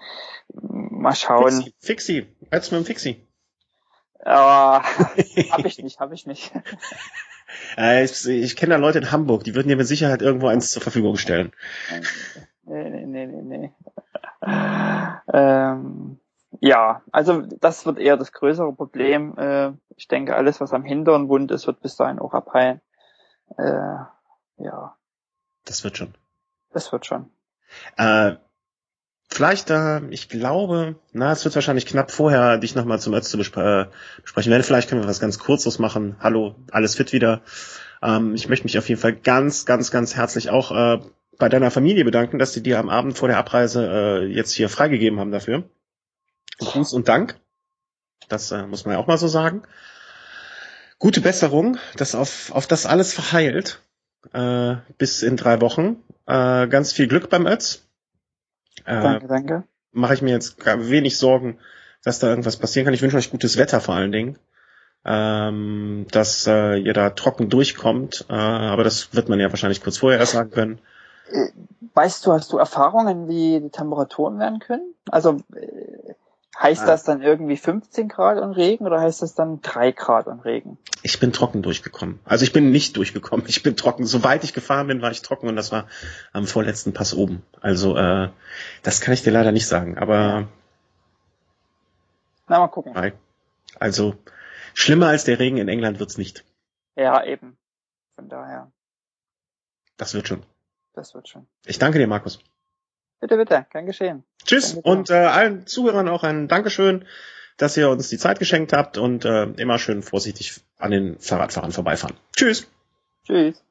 Mal schauen. Fixi. Fixi. Als mit dem Fixi. <laughs> Aber habe ich nicht, habe ich nicht. Äh, ich ich kenne da Leute in Hamburg, die würden dir mit Sicherheit irgendwo eins zur Verfügung stellen. Nee, nee, nee, nee, nee. ähm, ja, also das wird eher das größere Problem. Äh, ich denke, alles, was am Hintern wund ist, wird bis dahin auch abheilen. Äh, ja, Das wird schon. das wird schon. Äh, vielleicht, äh, ich glaube, na, es wird wahrscheinlich knapp vorher, dich nochmal zum Ötz zu bespre äh, besprechen werden. Vielleicht können wir was ganz Kurzes machen. Hallo, alles fit wieder. Ähm, ich möchte mich auf jeden Fall ganz, ganz, ganz herzlich auch äh, bei deiner Familie bedanken, dass sie dir am Abend vor der Abreise äh, jetzt hier freigegeben haben dafür. Gruß und Dank. Das äh, muss man ja auch mal so sagen. Gute Besserung, dass auf, auf das alles verheilt. Äh, bis in drei Wochen. Äh, ganz viel Glück beim Ötz. Äh, Danke, danke. Mache ich mir jetzt wenig Sorgen, dass da irgendwas passieren kann. Ich wünsche euch gutes Wetter vor allen Dingen. Ähm, dass äh, ihr da trocken durchkommt. Äh, aber das wird man ja wahrscheinlich kurz vorher erst sagen können. Weißt du, hast du Erfahrungen, wie die Temperaturen werden können? Also äh, heißt Ah. das dann irgendwie 15 Grad und Regen oder heißt das dann 3 Grad und Regen? Ich bin trocken durchgekommen. Also ich bin nicht durchgekommen. Ich bin trocken. Soweit ich gefahren bin, war ich trocken und das war am vorletzten Pass oben. Also äh, das kann ich dir leider nicht sagen. Aber Na, mal gucken. also schlimmer als der Regen in England wird's nicht. Ja, eben. Von daher, Das wird schon. das wird schon. Ich danke dir, Markus. Bitte, bitte, kein Geschehen. Tschüss dir. und äh, allen Zuhörern auch ein Dankeschön, dass ihr uns die Zeit geschenkt habt und äh, immer schön vorsichtig an den Fahrradfahrern vorbeifahren. Tschüss. Tschüss.